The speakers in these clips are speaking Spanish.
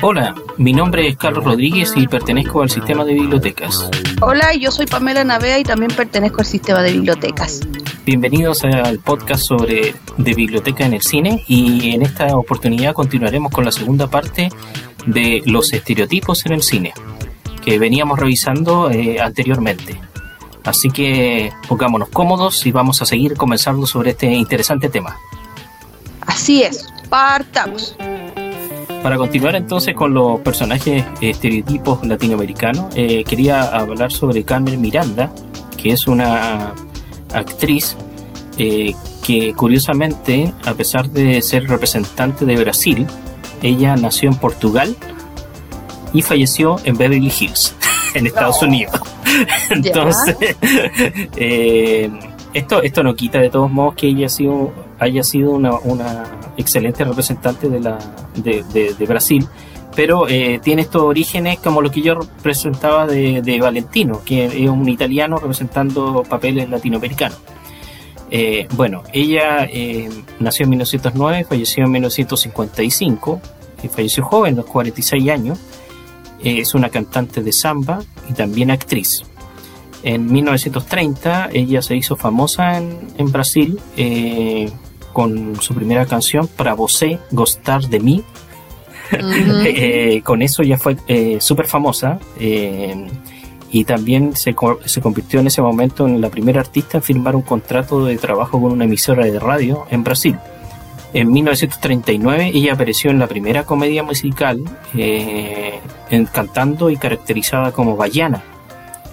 Hola, mi nombre es Carlos Rodríguez y pertenezco al sistema de bibliotecas. Hola, yo soy Pamela Navea y también pertenezco al sistema de bibliotecas. Bienvenidos al podcast sobre de biblioteca en el cine y en esta oportunidad continuaremos con la segunda parte de los estereotipos en el cine que veníamos revisando eh, anteriormente. Así que pongámonos cómodos y vamos a seguir comenzando sobre este interesante tema. Así es, partamos. Para continuar entonces con los personajes estereotipos latinoamericanos, eh, quería hablar sobre Carmen Miranda, que es una actriz eh, que curiosamente, a pesar de ser representante de Brasil, ella nació en Portugal y falleció en Beverly Hills, en Estados Unidos. Entonces, eh, esto, esto no quita de todos modos que ella ha sido, haya sido una, una excelente representante de, la, de, Brasil, pero eh, tiene estos orígenes como lo que yo presentaba de, de, Valentino, que es un italiano representando papeles latinoamericanos. Eh, bueno, ella eh, nació en 1909, falleció en 1955, y falleció joven, a los 46 años. es una cantante de samba y también actriz. En 1930 ella se hizo famosa en, en Brasil eh, con su primera canción, Para Você Gostar de Mí. eh, con eso ya fue eh, súper famosa eh, y también se, se, convirtió en ese momento en la primera artista en firmar un contrato de trabajo con una emisora de radio en Brasil. En 1939 ella apareció en la primera comedia musical en, cantando y caracterizada como Bayana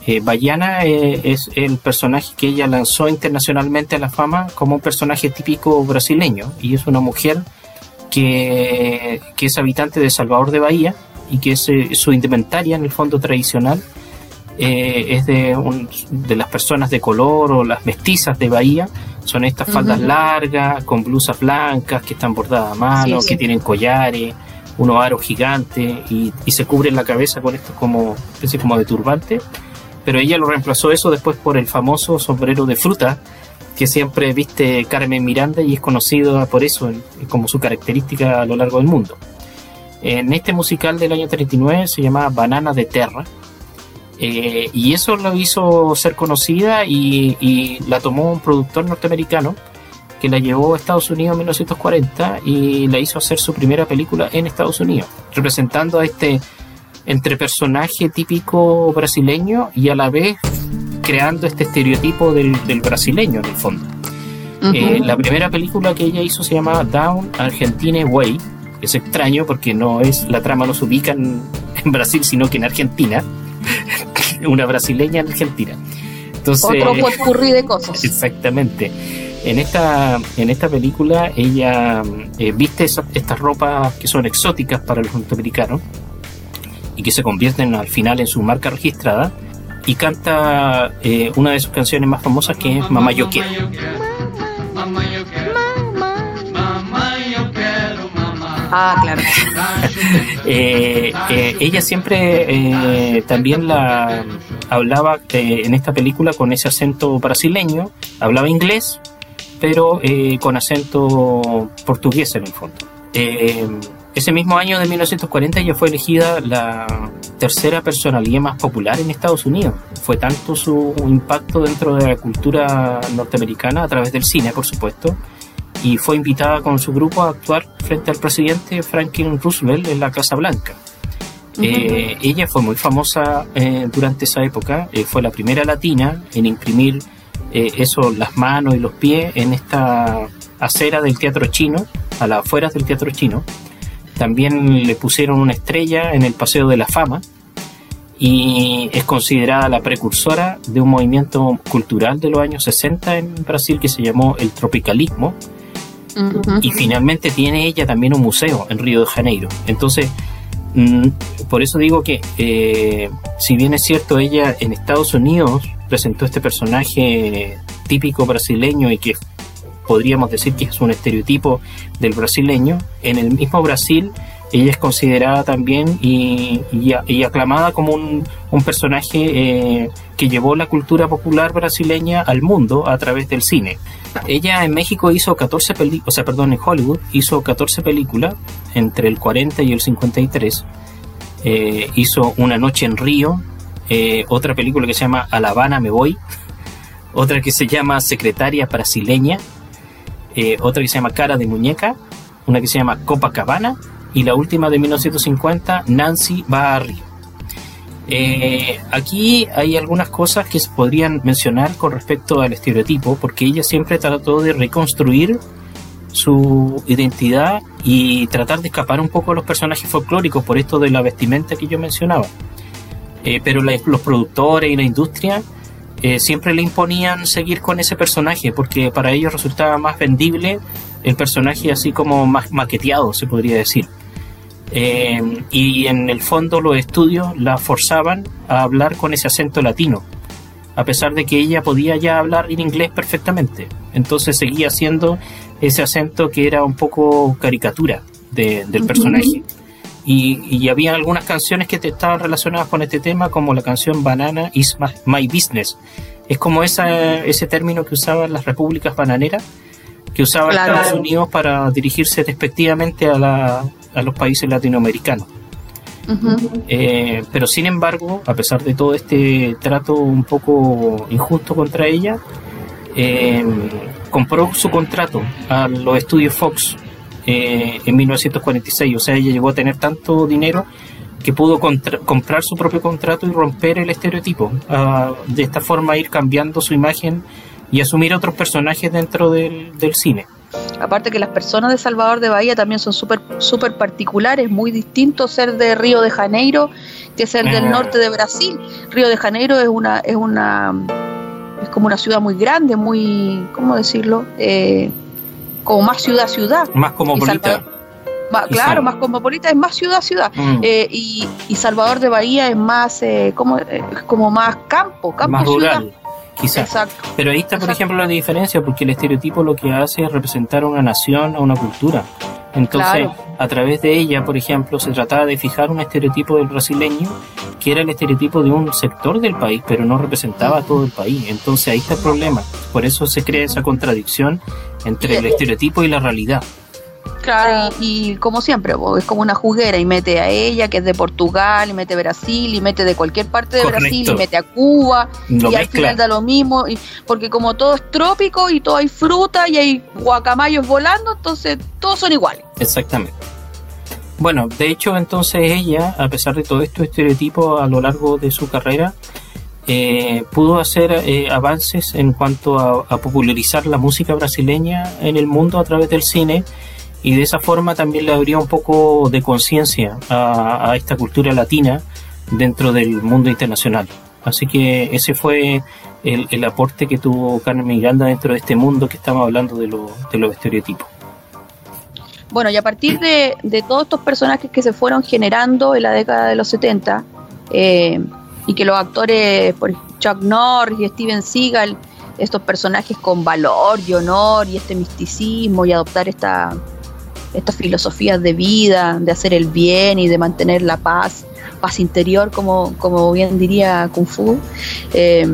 eh, Bayana eh, es el personaje que ella lanzó internacionalmente a la fama como un personaje típico brasileño y es una mujer que, que es habitante de Salvador de Bahía y que es, eh, su indumentaria en el fondo tradicional eh, es de, un, de las personas de color o las mestizas de Bahía son estas faldas uh -huh. largas con blusas blancas que están bordadas a mano, sí, sí. que tienen collares unos aros gigantes y, y, se cubren la cabeza con esto como especie como de turbante pero ella lo reemplazó eso después por el famoso sombrero de fruta que siempre viste Carmen Miranda y es conocida por eso como su característica a lo largo del mundo. En este musical del año 39 se llamaba Banana de Terra eh, y eso lo hizo ser conocida y, y, la tomó un productor norteamericano que la llevó a Estados Unidos en 1940 y la hizo hacer su primera película en Estados Unidos, representando a este entre personaje típico brasileño y a la vez creando este estereotipo del, del brasileño en el fondo. Uh -huh. eh, la primera película que ella hizo se llama Down Argentine Way. Es extraño porque no es la trama no se ubica en, en Brasil, sino que en Argentina. Una brasileña en Argentina. Entonces, Otro potpurrí de cosas. Exactamente. En esta, en esta película ella eh, viste esas, estas ropas que son exóticas para los norteamericanos y que se convierten al final en su marca registrada y canta eh, una de sus canciones más famosas que es Mamá Yo Quiero. Ah, claro. eh, eh, ella siempre eh, también la hablaba eh, en esta película con ese acento brasileño, hablaba inglés, pero eh, con acento portugués en el fondo. Ese mismo año de 1940 ella fue elegida la tercera personalidad más popular en Estados Unidos. Fue tanto su impacto dentro de la cultura norteamericana a través del cine, por supuesto, y fue invitada con su grupo a actuar frente al presidente Franklin Roosevelt en la Casa Blanca. Uh -huh. eh, ella fue muy famosa eh, durante esa época, eh, fue la primera latina en imprimir eh, eso, las manos y los pies en esta acera del teatro chino, a las afueras del teatro chino. También le pusieron una estrella en el Paseo de la Fama y es considerada la precursora de un movimiento cultural de los años 60 en Brasil que se llamó el tropicalismo. Uh -huh. Y finalmente tiene ella también un museo en Río de Janeiro. Entonces, Mm, por eso digo que, eh, si bien es cierto, ella en Estados Unidos presentó este personaje típico brasileño y que podríamos decir que es un estereotipo del brasileño, en el mismo Brasil ella es considerada también y, aclamada como un, personaje eh, que llevó la cultura popular brasileña al mundo a través del cine. Ella en México hizo 14 películas, o sea, perdón, en Hollywood hizo 14 películas entre el 40 y el 53. Eh, hizo Una noche en Río, eh, otra película que se llama A La Habana me voy, otra que se llama Secretaria brasileña, otra que se llama Cara de muñeca, una que se llama Copacabana y la última de 1950, Nancy Río. Eh, aquí hay algunas cosas que se podrían mencionar con respecto al estereotipo, porque ella siempre trató de reconstruir su identidad y tratar de escapar un poco a los personajes folclóricos por esto de la vestimenta que yo mencionaba. Eh, pero los productores y la industria eh, siempre le imponían seguir con ese personaje porque para ellos resultaba más vendible el personaje así como más maqueteado, se podría decir. Eh, y en el fondo los estudios la forzaban a hablar con ese acento latino, a pesar de que ella podía ya hablar en inglés perfectamente. Entonces seguía siendo ese acento que era un poco caricatura del personaje. Y, había algunas canciones que estaban relacionadas con este tema, como la canción Banana is My Business. Es como esa, ese término que usaban las repúblicas bananeras, que usaban Estados Unidos para dirigirse despectivamente a la, a los países latinoamericanos. Eh, pero sin embargo, a pesar de todo este trato un poco injusto contra ella, eh, compró su contrato a los estudios Fox eh, en 1946. O sea, ella llegó a tener tanto dinero que pudo comprar su propio contrato y romper el estereotipo. de esta forma ir cambiando su imagen y asumir otros personajes dentro del cine. Aparte que las personas de Salvador de Bahía también son súper super particulares, muy distinto ser de Río de Janeiro que ser del norte de Brasil. Río de Janeiro es una es una es como una ciudad muy grande, muy ¿cómo decirlo? Eh, como más ciudad ciudad. Más cosmopolita. claro, más cosmopolita, es más ciudad ciudad. Mm. Eh, y, Salvador de Bahía es más eh, como, como más campo, campo más rural quizás. Pero ahí está, por ejemplo, la diferencia, porque el estereotipo lo que hace es representar a una nación, a una cultura. Entonces, a través de ella, por ejemplo, se trataba de fijar un estereotipo del brasileño que era el estereotipo de un sector del país, pero no representaba a todo el país. Entonces ahí está el problema. Por eso se crea esa contradicción entre el estereotipo y la realidad. Claro, y, como siempre, es como una juguera y mete a ella, que es de Portugal, y mete a Brasil, y mete de cualquier parte de Brasil, y mete a Cuba, y al final da lo mismo, y, porque como todo es trópico y todo hay fruta y hay guacamayos volando, entonces todos son iguales. Exactamente. Bueno, de hecho, entonces ella, a pesar de todo esto estereotipo a lo largo de su carrera, eh, pudo hacer eh, avances en cuanto a, a, popularizar la música brasileña en el mundo a través del cine y de esa forma también le habría un poco de conciencia a, esta cultura latina dentro del mundo internacional. Así que ese fue el, aporte que tuvo Carmen Miranda dentro de este mundo que estamos hablando de, de los estereotipos. Bueno, y a partir de, todos estos personajes que se fueron generando en la década de los 70, eh, y que los actores, por Chuck Norris y Steven Seagal, estos personajes con valor y honor y este misticismo y adoptar esta, estas filosofías de vida, de hacer el bien y de mantener la paz, paz interior, como, como bien diría Kung Fu, eh,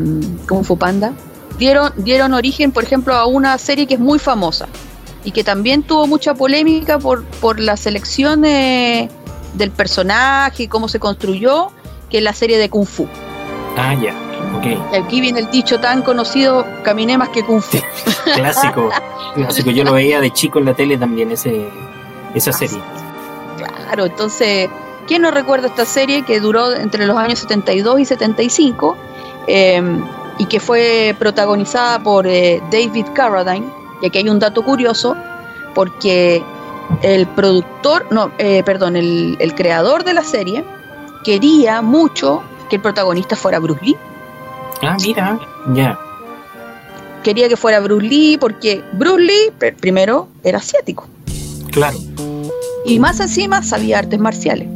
Kung Fu Panda, dieron, dieron origen, por ejemplo, a una serie que es muy famosa y que también tuvo mucha polémica por, por la selección del personaje y cómo se construyó, que es la serie de Kung Fu. Ah, ya. Okay. Y aquí viene el dicho tan conocido, caminé más que Kung Fu. clásico, clásico. Yo lo veía de chico en la tele también, ese, esa serie. Claro, entonces, ¿quién no recuerda esta serie que duró entre los años 72 y 75 em, y que fue protagonizada por eh, David Carradine? Y aquí hay un dato curioso, porque el productor, no, eh, perdón, el, el creador de la serie quería mucho que el protagonista fuera Bruce Lee. Ah, mira, ya. Quería que fuera Bruce Lee porque Bruce Lee, primero, era asiático. Claro. Y más encima sabía artes marciales.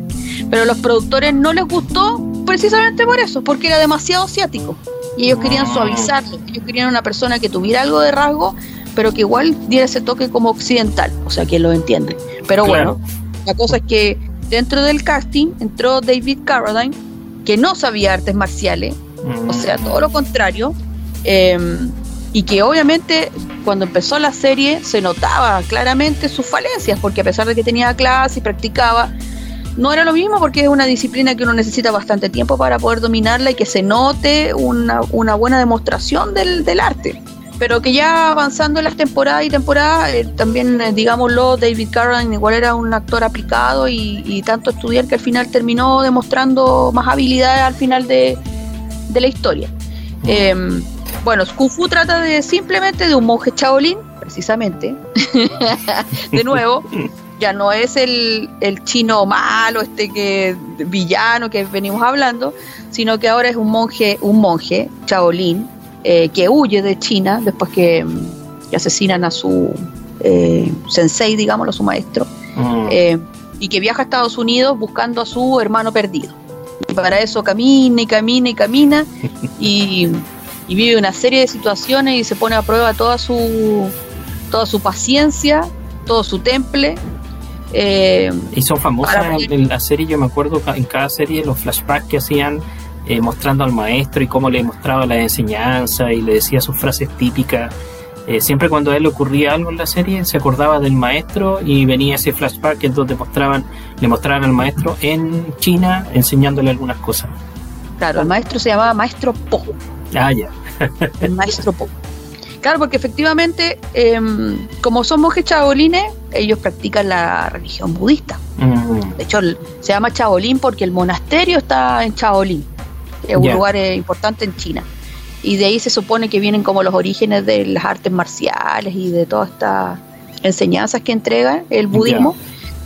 Pero a los productores no les gustó precisamente por eso, porque era demasiado asiático. Y ellos querían suavizarlo, ellos querían una persona que tuviera algo de rasgo, pero que igual diera ese toque como occidental, o sea, quien lo entiende. Pero bueno, la cosa es que dentro del casting entró David Carradine, que no sabía artes marciales, o sea, todo lo contrario, em, y que obviamente cuando empezó la serie se notaba claramente sus falencias, porque a pesar de que tenía clase y practicaba, no era lo mismo porque es una disciplina que uno necesita bastante tiempo para poder dominarla y que se note una, buena demostración del, del arte pero que ya avanzando en las temporadas y temporadas, eh, también, eh, digámoslo, David Carradine igual era un actor aplicado y, tanto estudiar que al final terminó demostrando más habilidades al final de, la historia. Bueno, Kung Fu trata de simplemente de un monje Shaolin, precisamente, de nuevo, ya no es el, el, chino malo, este que villano que venimos hablando, sino que ahora es un monje, un monje Shaolin, eh, que huye de China después que, asesinan a su eh, sensei, digámoslo, su maestro, mm. eh, y que viaja a Estados Unidos buscando a su hermano perdido. Y para eso camina y camina y camina y, vive una serie de situaciones y se pone a prueba toda su, toda su paciencia, todo su temple y son famosas en la serie, yo me acuerdo en cada serie los flashbacks que hacían eh, mostrando al maestro y cómo le mostraba la enseñanza y le decía sus frases típicas. Eh, siempre cuando a él le ocurría algo en la serie, se acordaba del maestro y venía ese flashback en donde mostraban, le mostraban al maestro en China enseñándole algunas cosas. Claro, el maestro se llamaba Maestro Po. Ah, ya. el Maestro Po. Claro, porque efectivamente, em, como son monjes chabolines, ellos practican la religión budista. Mm. De hecho, se llama Chabolín porque el monasterio está en Chabolín es un lugar eh, importante en China. Y de ahí se supone que vienen como los orígenes de las artes marciales y de todas estas enseñanzas que entrega el budismo.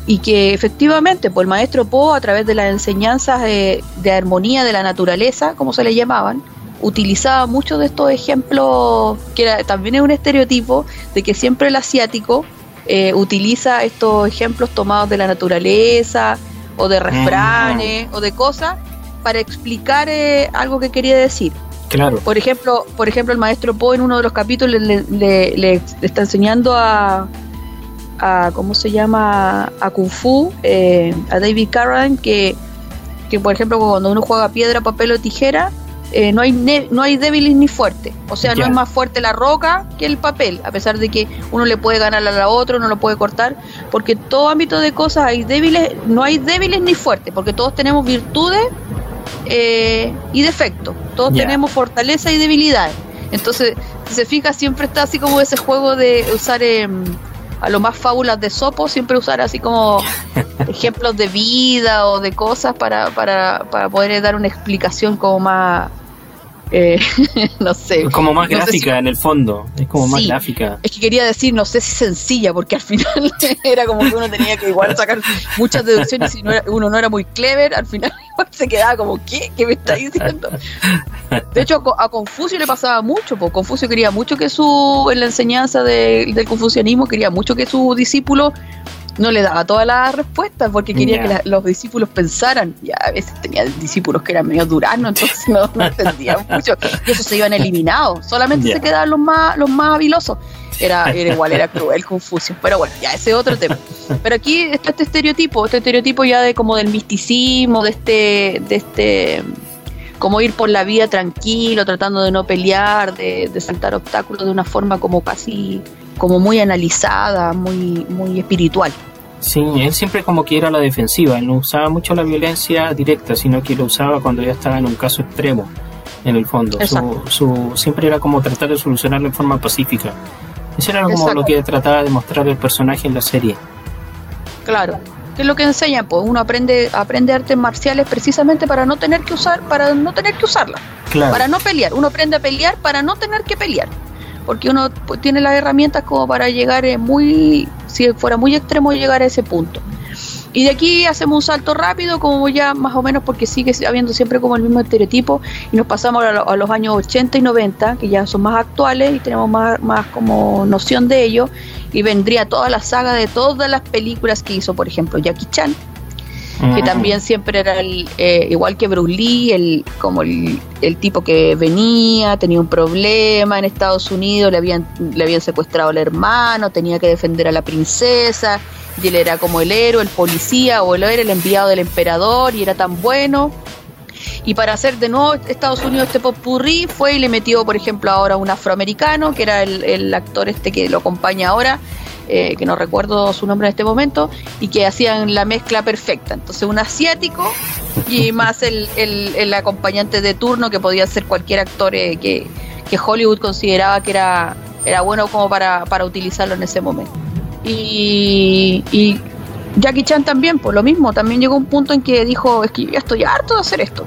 Y que efectivamente, pues el maestro Po, a través de las enseñanzas de, armonía de la naturaleza, como se le llamaban, utilizaba muchos de estos ejemplos, que también es un estereotipo de que siempre el asiático eh, utiliza estos ejemplos tomados de la naturaleza o de refranes o de cosas para explicar eh, algo que quería decir. Claro. Por ejemplo, por ejemplo, el maestro Poe en uno de los capítulos le, está enseñando a, a, ¿cómo se llama? A Kung Fu, eh, a David Carradine, que, que por ejemplo cuando uno juega piedra, papel o tijera, eh, no, hay no hay débiles ni fuertes. O sea, no es más fuerte la roca que el papel, a pesar de que uno le puede ganar a la otra, uno lo puede cortar, porque en todo ámbito de cosas hay débiles, no hay débiles ni fuertes, porque todos tenemos virtudes eh, y defecto Todos tenemos fortaleza y debilidad. Entonces, si se fija, siempre está así como ese juego de usar em, a lo más fábulas de Sopo, siempre usar así como ejemplos de vida o de cosas para, para, para poder dar una explicación como más, eh, no sé. Como más gráfica en el fondo, es como más gráfica. Es que quería decir, no sé si sencilla, porque al final era como que uno tenía que igual sacar muchas deducciones y uno no era muy clever, al final se quedaba como, ¿qué? ¿Qué me está diciendo? De hecho, a Confucio le pasaba mucho, porque Confucio quería mucho que su, en la enseñanza del confucianismo, quería mucho que su discípulo no le daba todas las respuestas porque quería que los discípulos pensaran. Y a veces tenía discípulos que eran medio duranos, entonces no, entendían mucho. Y esos se iban eliminados. Solamente se quedaban los más, los más habilosos. Era, era igual, era cruel, Confucio. Pero bueno, ya ese es otro tema. Pero aquí está este estereotipo, este estereotipo ya de como del misticismo, de este, de este como ir por la vida tranquilo, tratando de no pelear, de, de saltar obstáculos de una forma como casi como muy analizada, muy, muy espiritual. Sí, él siempre como que era a la defensiva, él no usaba mucho la violencia directa, sino que lo usaba cuando ya estaba en un caso extremo, en el fondo. Su, siempre era como tratar de solucionarlo en forma pacífica. Eso era como lo que trataba de mostrar el personaje en la serie. Claro, que es lo que enseña, pues uno aprende, aprende artes marciales precisamente para no tener que usar, para no tener que usarla, para no pelear. Uno aprende a pelear para no tener que pelear porque uno tiene las herramientas como para llegar eh, muy, si fuera muy extremo, llegar a ese punto. Y de aquí hacemos un salto rápido, como ya más o menos, porque sigue habiendo siempre como el mismo estereotipo, y nos pasamos a, los años 80 y 90, que ya son más actuales y tenemos más, más como noción de ello, y vendría toda la saga de todas las películas que hizo, por ejemplo, Jackie Chan, que también siempre era el, eh, igual que Bruce Lee, el, como el, tipo que venía, tenía un problema en Estados Unidos, le habían, le habían secuestrado al hermano, tenía que defender a la princesa, y él era como el héroe, el policía, o él era el enviado del emperador, y era tan bueno. Y para hacer de nuevo Estados Unidos este popurrí, fue y le metió, por ejemplo, ahora un afroamericano, que era el, el actor este que lo acompaña ahora, eh, que no recuerdo su nombre en este momento, y que hacían la mezcla perfecta. Entonces un asiático y más el, el, acompañante de turno que podía ser cualquier actor eh, que, Hollywood consideraba que era, era bueno como para, para utilizarlo en ese momento. Y, y Jackie Chan también, por lo mismo, también llegó un punto en que dijo, es que ya estoy harto de hacer esto.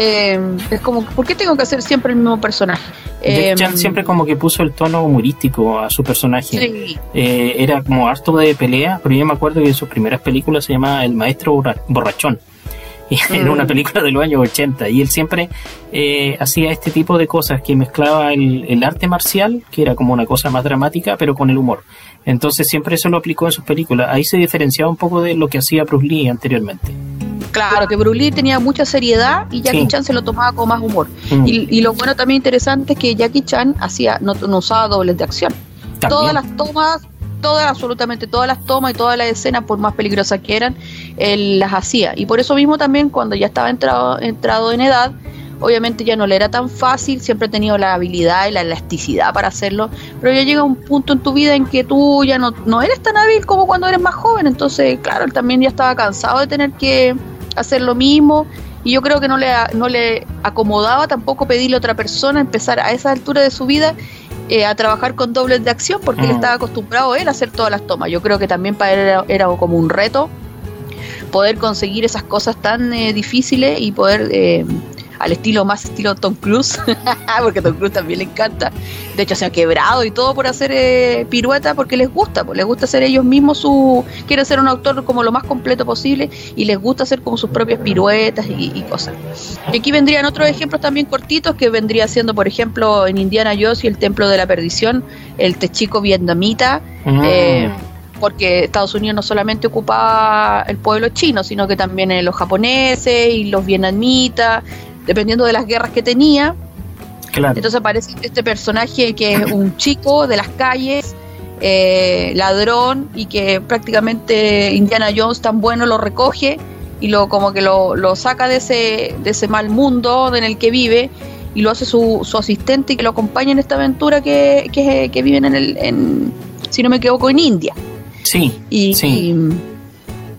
Eh, es como, ¿por qué tengo que hacer siempre el mismo personaje? Jackie Chan em, siempre como que puso el tono humorístico a su personaje. Eh, era como harto de pelea, pero yo me acuerdo que en sus primeras películas se llamaba El Maestro Borrachón. Y era una mm. película de los años 80 y él siempre eh, hacía este tipo de cosas que mezclaba el, el, arte marcial, que era como una cosa más dramática, pero con el humor. Entonces siempre eso lo aplicó en sus películas. Ahí se diferenciaba un poco de lo que hacía Bruce Lee anteriormente. Claro, que Bruce Lee tenía mucha seriedad y Jackie Chan se lo tomaba con más humor. Mm. Y, lo bueno también interesante es que Jackie Chan hacía no, usaba dobles de acción. Todas las tomas, todas, absolutamente todas las tomas y todas las escenas, por más peligrosas que eran, él las hacía. Y por eso mismo también cuando ya estaba entrado, entrado en edad, obviamente ya no le era tan fácil, siempre ha tenido la habilidad y la elasticidad para hacerlo, pero ya llega un punto en tu vida en que tú ya no, no eres tan hábil como cuando eres más joven, entonces claro, él también ya estaba cansado de tener que hacer lo mismo y yo creo que no le, no le acomodaba tampoco pedirle a otra persona empezar a esa altura de su vida eh, a trabajar con dobles de acción porque él mm. estaba acostumbrado él a hacer todas las tomas. Yo creo que también para él era, como un reto poder conseguir esas cosas tan eh, difíciles y poder eh, al estilo más estilo Tom Cruise, porque Tom Cruise también le encanta. De hecho, se ha quebrado y todo por hacer eh, pirueta porque les gusta, pues les gusta ser ellos mismos su. Quieren ser un autor como lo más completo posible y les gusta hacer como sus propias piruetas y, cosas. Y aquí vendrían otros ejemplos también cortitos que vendría siendo, por ejemplo, en Indiana Jones y el Templo de la Perdición, el techico vietnamita. Mm. Eh, porque Estados Unidos no solamente ocupaba el pueblo chino, sino que también los japoneses y los vietnamitas, dependiendo de las guerras que tenía. Entonces aparece este personaje que es un chico de las calles, eh, ladrón, y que prácticamente Indiana Jones tan bueno lo recoge y lo como que lo, saca de ese, de ese mal mundo en el que vive y lo hace su, su asistente y que lo acompaña en esta aventura que, que, viven en el, en, si no me equivoco, en India. Sí, y, sí.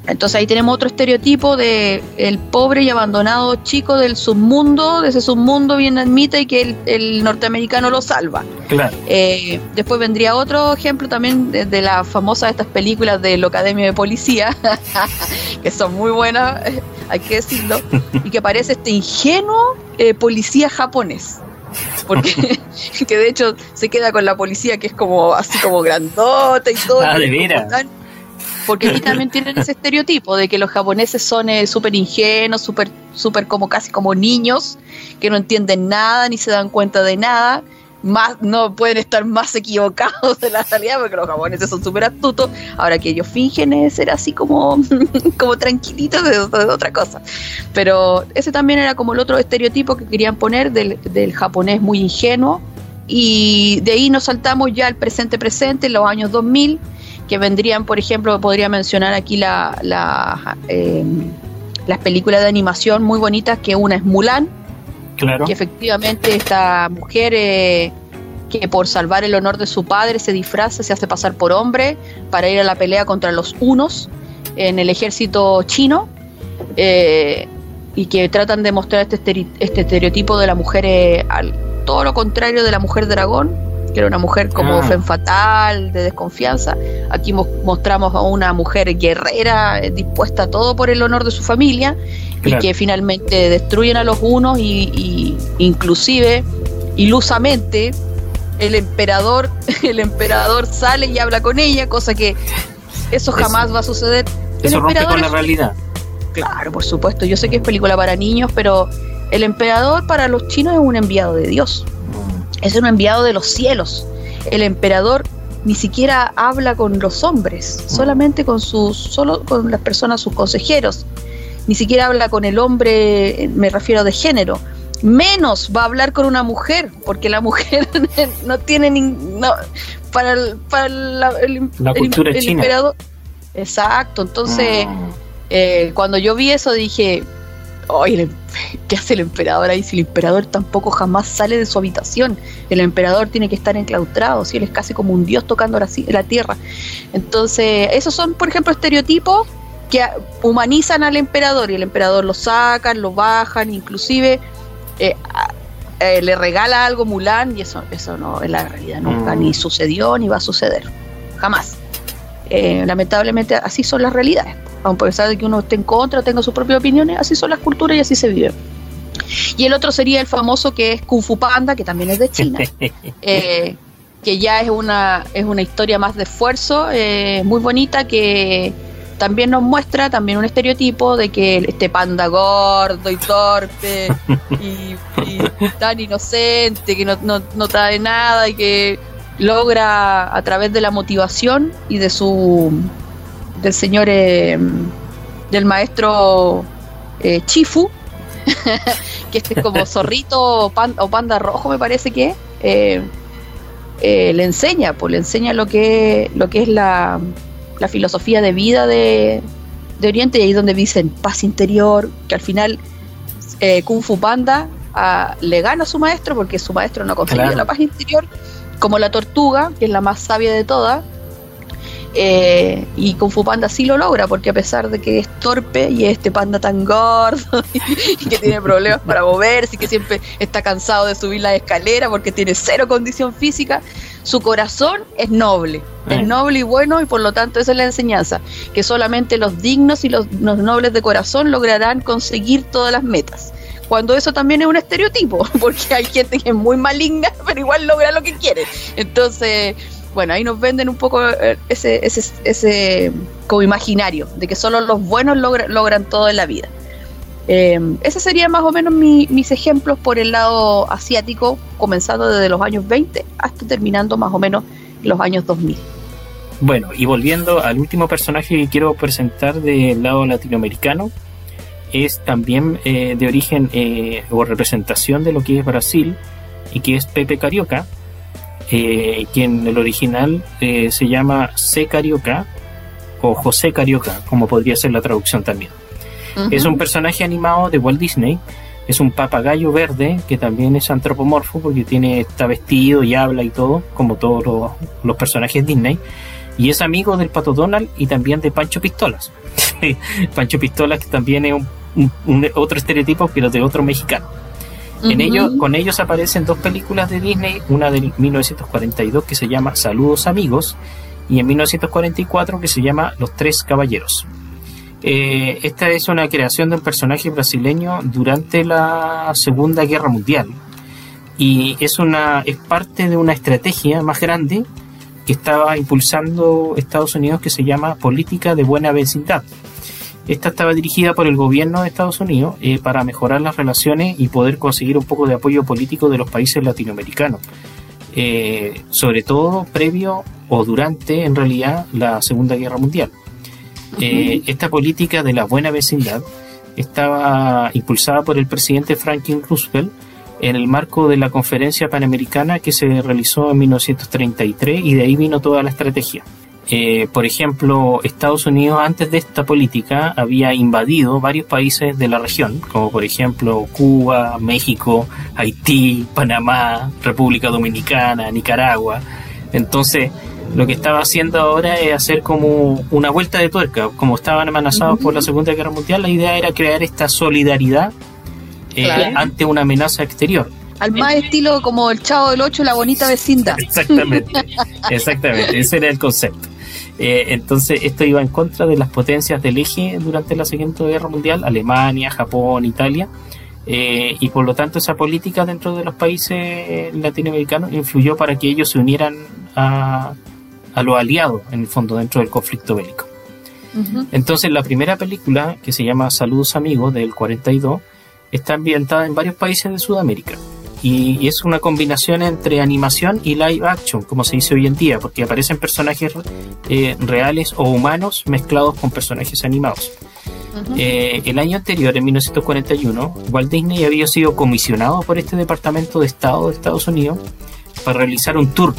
Entonces ahí tenemos otro estereotipo de el pobre y abandonado chico del submundo, de ese submundo bien admite y que el, norteamericano lo salva. Claro. Eh, después vendría otro ejemplo también de, la famosa de estas películas de la Academia de Policía, que son muy buenas, hay que decirlo, y que aparece este ingenuo eh, policía japonés porque que de hecho se queda con la policía que es como así como grandota y todo. Ah, de veras porque aquí también tienen ese estereotipo de que los japoneses son eh, súper ingenuos, súper super como casi como niños, que no entienden nada ni se dan cuenta de nada. Más, no pueden estar más equivocados de la realidad porque los japoneses son súper astutos. Ahora que ellos fingen ser así como, como tranquilitos de, otra cosa. Pero ese también era como el otro estereotipo que querían poner del, del japonés muy ingenuo. Y de ahí nos saltamos ya al presente presente, en los años 2000 que vendrían, por ejemplo, podría mencionar aquí la, eh, las películas de animación muy bonitas, que una es Mulan, claro. que efectivamente esta mujer eh, que por salvar el honor de su padre se disfraza, se hace pasar por hombre para ir a la pelea contra los unos en el ejército chino. Eh, y que tratan de mostrar este, este estereotipo de la mujer, al, todo lo contrario de la mujer dragón, que era una mujer como ah. fatal, de desconfianza. Aquí mostramos a una mujer guerrera, eh, dispuesta a todo por el honor de su familia, y que finalmente destruyen a los unos y, inclusive, ilusamente, el emperador, el emperador sale y habla con ella, cosa que eso jamás va a suceder. Eso rompe con la realidad. Claro, por supuesto. Yo sé que es película para niños, pero el emperador para los chinos es un enviado de Dios es un enviado de los cielos. El emperador ni siquiera habla con los hombres, mm. solamente con sus, solo con las personas, sus consejeros. ni siquiera habla con el hombre, me refiero de género, menos va a hablar con una mujer, porque la mujer no tiene ni, para el, para la, cultura china. emperador. Exacto, entonces ah. eh, cuando yo vi eso dije, oye, ¿qué hace el emperador ahí si el emperador tampoco jamás sale de su habitación? El emperador tiene que estar enclaustrado, si él es casi como un dios tocando la, la tierra. Entonces, esos son, por ejemplo, estereotipos que humanizan al emperador y el emperador lo sacan, lo bajan, inclusive eh, eh, le regala algo Mulan y eso, eso no es la realidad nunca, ni mm. sucedió ni va a suceder, jamás. Eh, lamentablemente así son las realidades, aun por pesar de que uno esté en contra, tenga sus propias opiniones, así son las culturas y así se vive. Y el otro sería el famoso que es Kung Fu Panda, que también es de China, que ya es una, es una historia más de esfuerzo, muy bonita, que también nos muestra también un estereotipo de que este panda gordo y torpe y, tan inocente, que no, no, trae nada y que logra a través de la motivación y de su del señor eh, del maestro eh, Chifu que este es como zorrito o panda, rojo me parece que eh, le enseña pues le enseña lo que lo que es la la filosofía de vida de, Oriente y ahí donde dicen paz interior, que al final eh, Kung Fu Panda ah, le gana a su maestro porque su maestro no ha conseguido la paz interior, como la tortuga, que es la más sabia de todas, eh, y Kung Fu Panda sí lo logra, porque a pesar de que es torpe y este panda tan gordo y, que tiene problemas para moverse y que siempre está cansado de subir la escalera porque tiene cero condición física, su corazón es noble, es noble y bueno y por lo tanto esa es la enseñanza, que solamente los dignos y los, los nobles de corazón lograrán conseguir todas las metas cuando eso también es un estereotipo, porque hay gente que es muy maligna, pero igual logra lo que quiere. Entonces, bueno, ahí nos venden un poco eh, ese, ese, ese como imaginario de que solo los buenos logran todo en la vida. Eh, ese sería más o menos mis ejemplos por el lado asiático, comenzando desde los años 20 hasta terminando más o menos los años 2000. Bueno, y volviendo al último personaje que quiero presentar del lado latinoamericano, es también eh, de origen o representación de lo que es Brasil y que es Pepe Carioca, eh, quien el original eh, se llama C. Carioca o José Carioca, como podría ser la traducción también. Es un personaje animado de Walt Disney, es un papagayo verde que también es antropomorfo porque tiene, está vestido y habla y todo, como todos los, personajes Disney. Y es amigo del Pato Donald y también de Pancho Pistolas. Pancho Pistolas que también es un, otro estereotipo, pero de otro mexicano. En ellos, con ellos aparecen dos películas de Disney, una de 1942 que se llama Saludos amigos y en 1944 que se llama Los Tres Caballeros. Eh, esta es una creación de un personaje brasileño durante la Segunda Guerra Mundial y es, una, es parte de una estrategia más grande que estaba impulsando Estados Unidos que se llama Política de Buena Vecindad esta estaba dirigida por el gobierno de Estados Unidos eh, para mejorar las relaciones y poder conseguir un poco de apoyo político de los países latinoamericanos, eh, sobre todo previo o durante, en realidad, la Segunda Guerra Mundial. Eh, esta política de la buena vecindad estaba impulsada por el presidente Franklin Roosevelt en el marco de la conferencia panamericana que se realizó en 1933 y de ahí vino toda la estrategia. Eh, por ejemplo, Estados Unidos antes de esta política había invadido varios países de la región, como por ejemplo Cuba, México, Haití, Panamá, República Dominicana, Nicaragua. Entonces, lo que estaba haciendo ahora es hacer como una vuelta de tuerca. Como estaban amenazados por la Segunda Guerra Mundial, la idea era crear esta solidaridad eh, ante una amenaza exterior. Al más estilo como el Chavo del Ocho, la bonita vecindad. Exactamente, exactamente, ese era el concepto. Eh, entonces esto iba en contra de las potencias del eje durante la Segunda Guerra Mundial, Alemania, Japón, Italia, eh, y por lo tanto esa política dentro de los países latinoamericanos influyó para que ellos se unieran a, los aliados, en el fondo, dentro del conflicto bélico. Entonces la primera película, que se llama Saludos Amigos, del 42, está ambientada en varios países de Sudamérica y, es una combinación entre animación y live action, como se dice hoy en día, porque aparecen personajes eh, reales o humanos mezclados con personajes animados. Eh, el año anterior, en 1941, Walt Disney había sido comisionado por este Departamento de Estado de Estados Unidos para realizar un tour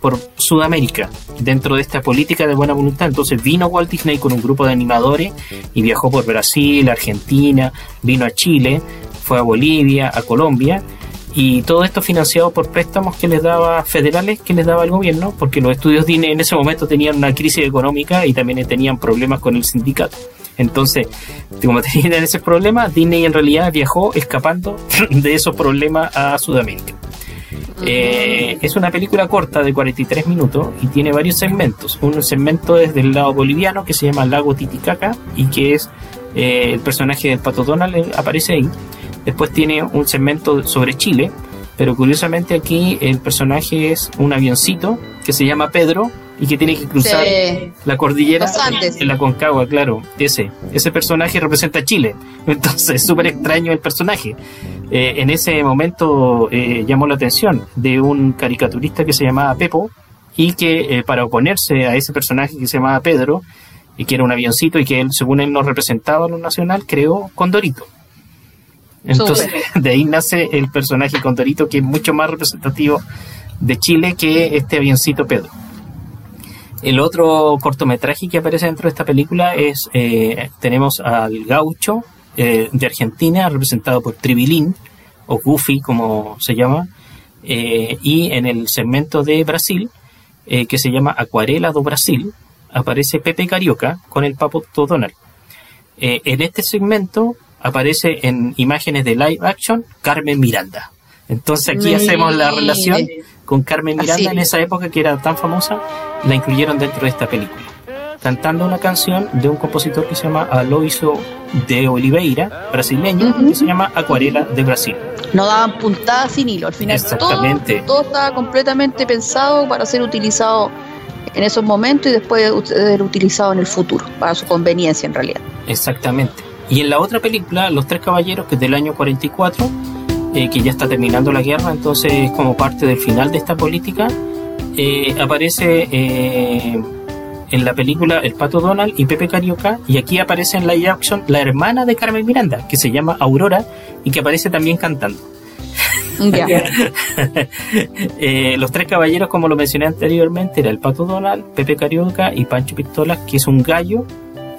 por Sudamérica dentro de esta política de buena voluntad. Entonces vino Walt Disney con un grupo de animadores y viajó por Brasil, Argentina, vino a Chile, fue a Bolivia, a Colombia y todo esto financiado por préstamos que les daba federales que les daba el gobierno porque los estudios Disney en ese momento tenían una crisis económica y también tenían problemas con el sindicato. Entonces, como tenían ese problema, Disney en realidad viajó escapando de esos problemas a Sudamérica. Eh, es una película corta de 43 minutos y tiene varios segmentos. Un segmento es del lado boliviano que se llama Lago Titicaca y que es eh, el personaje del Pato Donald aparece ahí. Después tiene un segmento sobre Chile, pero curiosamente aquí el personaje es un avioncito que se llama Pedro y que tiene que cruzar la cordillera en la Concagua, claro, ese, ese personaje representa Chile, entonces es súper extraño el personaje. Eh, en ese momento eh, llamó la atención de un caricaturista que se llamaba Pepo y que eh, para oponerse a ese personaje que se llamaba Pedro y que era un avioncito y que él, según él no representaba a lo nacional, creó Condorito. Entonces, de ahí nace el personaje Condorito, que es mucho más representativo de Chile que este avioncito Pedro. El otro cortometraje que aparece dentro de esta película es, eh, tenemos al gaucho eh, de Argentina, representado por Tribilín, o Goofy como se llama, eh, y en el segmento de Brasil, que se llama Acuarela do Brasil, aparece Pepe Carioca con el Papo Donald. en este segmento aparece en imágenes de live action Carmen Miranda. Entonces aquí hacemos la relación con Carmen Miranda en esa época que era tan famosa, la incluyeron dentro de esta película, cantando una canción de un compositor que se llama Aloysio de Oliveira, brasileño, que se llama Acuarela de Brasil. No daban puntadas sin hilo, al final Exactamente. Todo, estaba completamente pensado para ser utilizado en esos momentos y después ser utilizado en el futuro, para su conveniencia en realidad. Exactamente. Y en la otra película, Los Tres Caballeros, que es del año 44, eh, que ya está terminando la guerra, entonces como parte del final de esta política, eh, aparece eh, en la película El Pato Donald y Pepe Carioca, y aquí aparece en live action la hermana de Carmen Miranda, que se llama Aurora, y que aparece también cantando. los tres caballeros, como lo mencioné anteriormente, era el Pato Donald, Pepe Carioca y Pancho Pistolas, que es un gallo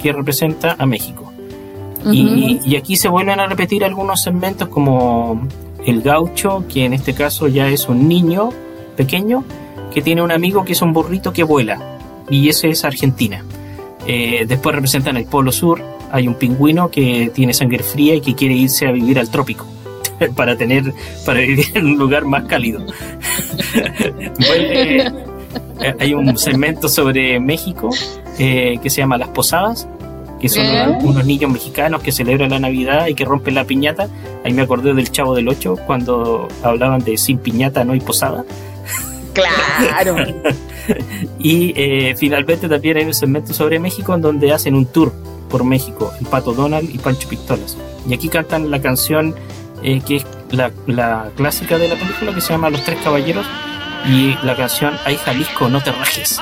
que representa a México. Y, y, aquí se vuelven a repetir algunos segmentos como el gaucho, que en este caso ya es un niño pequeño, que tiene un amigo que es un burrito que vuela, y ese es Argentina. Eh, después representan el Polo Sur, hay un pingüino que tiene sangre fría y que quiere irse a vivir al trópico para tener para vivir en un lugar más cálido. Eh, hay un segmento sobre México eh, que se llama Las Posadas, que son unos niños mexicanos que celebran la Navidad y que rompen la piñata. Ahí me acordé del Chavo del Ocho cuando hablaban de sin piñata no hay posada. Claro. y eh, finalmente también hay un segmento sobre México en donde hacen un tour por México, el Pato Donald y Pancho Pistolas. Y aquí cantan la canción eh, que es la, la, clásica de la película que se llama Los Tres Caballeros y la canción Ay Jalisco, no te rajes.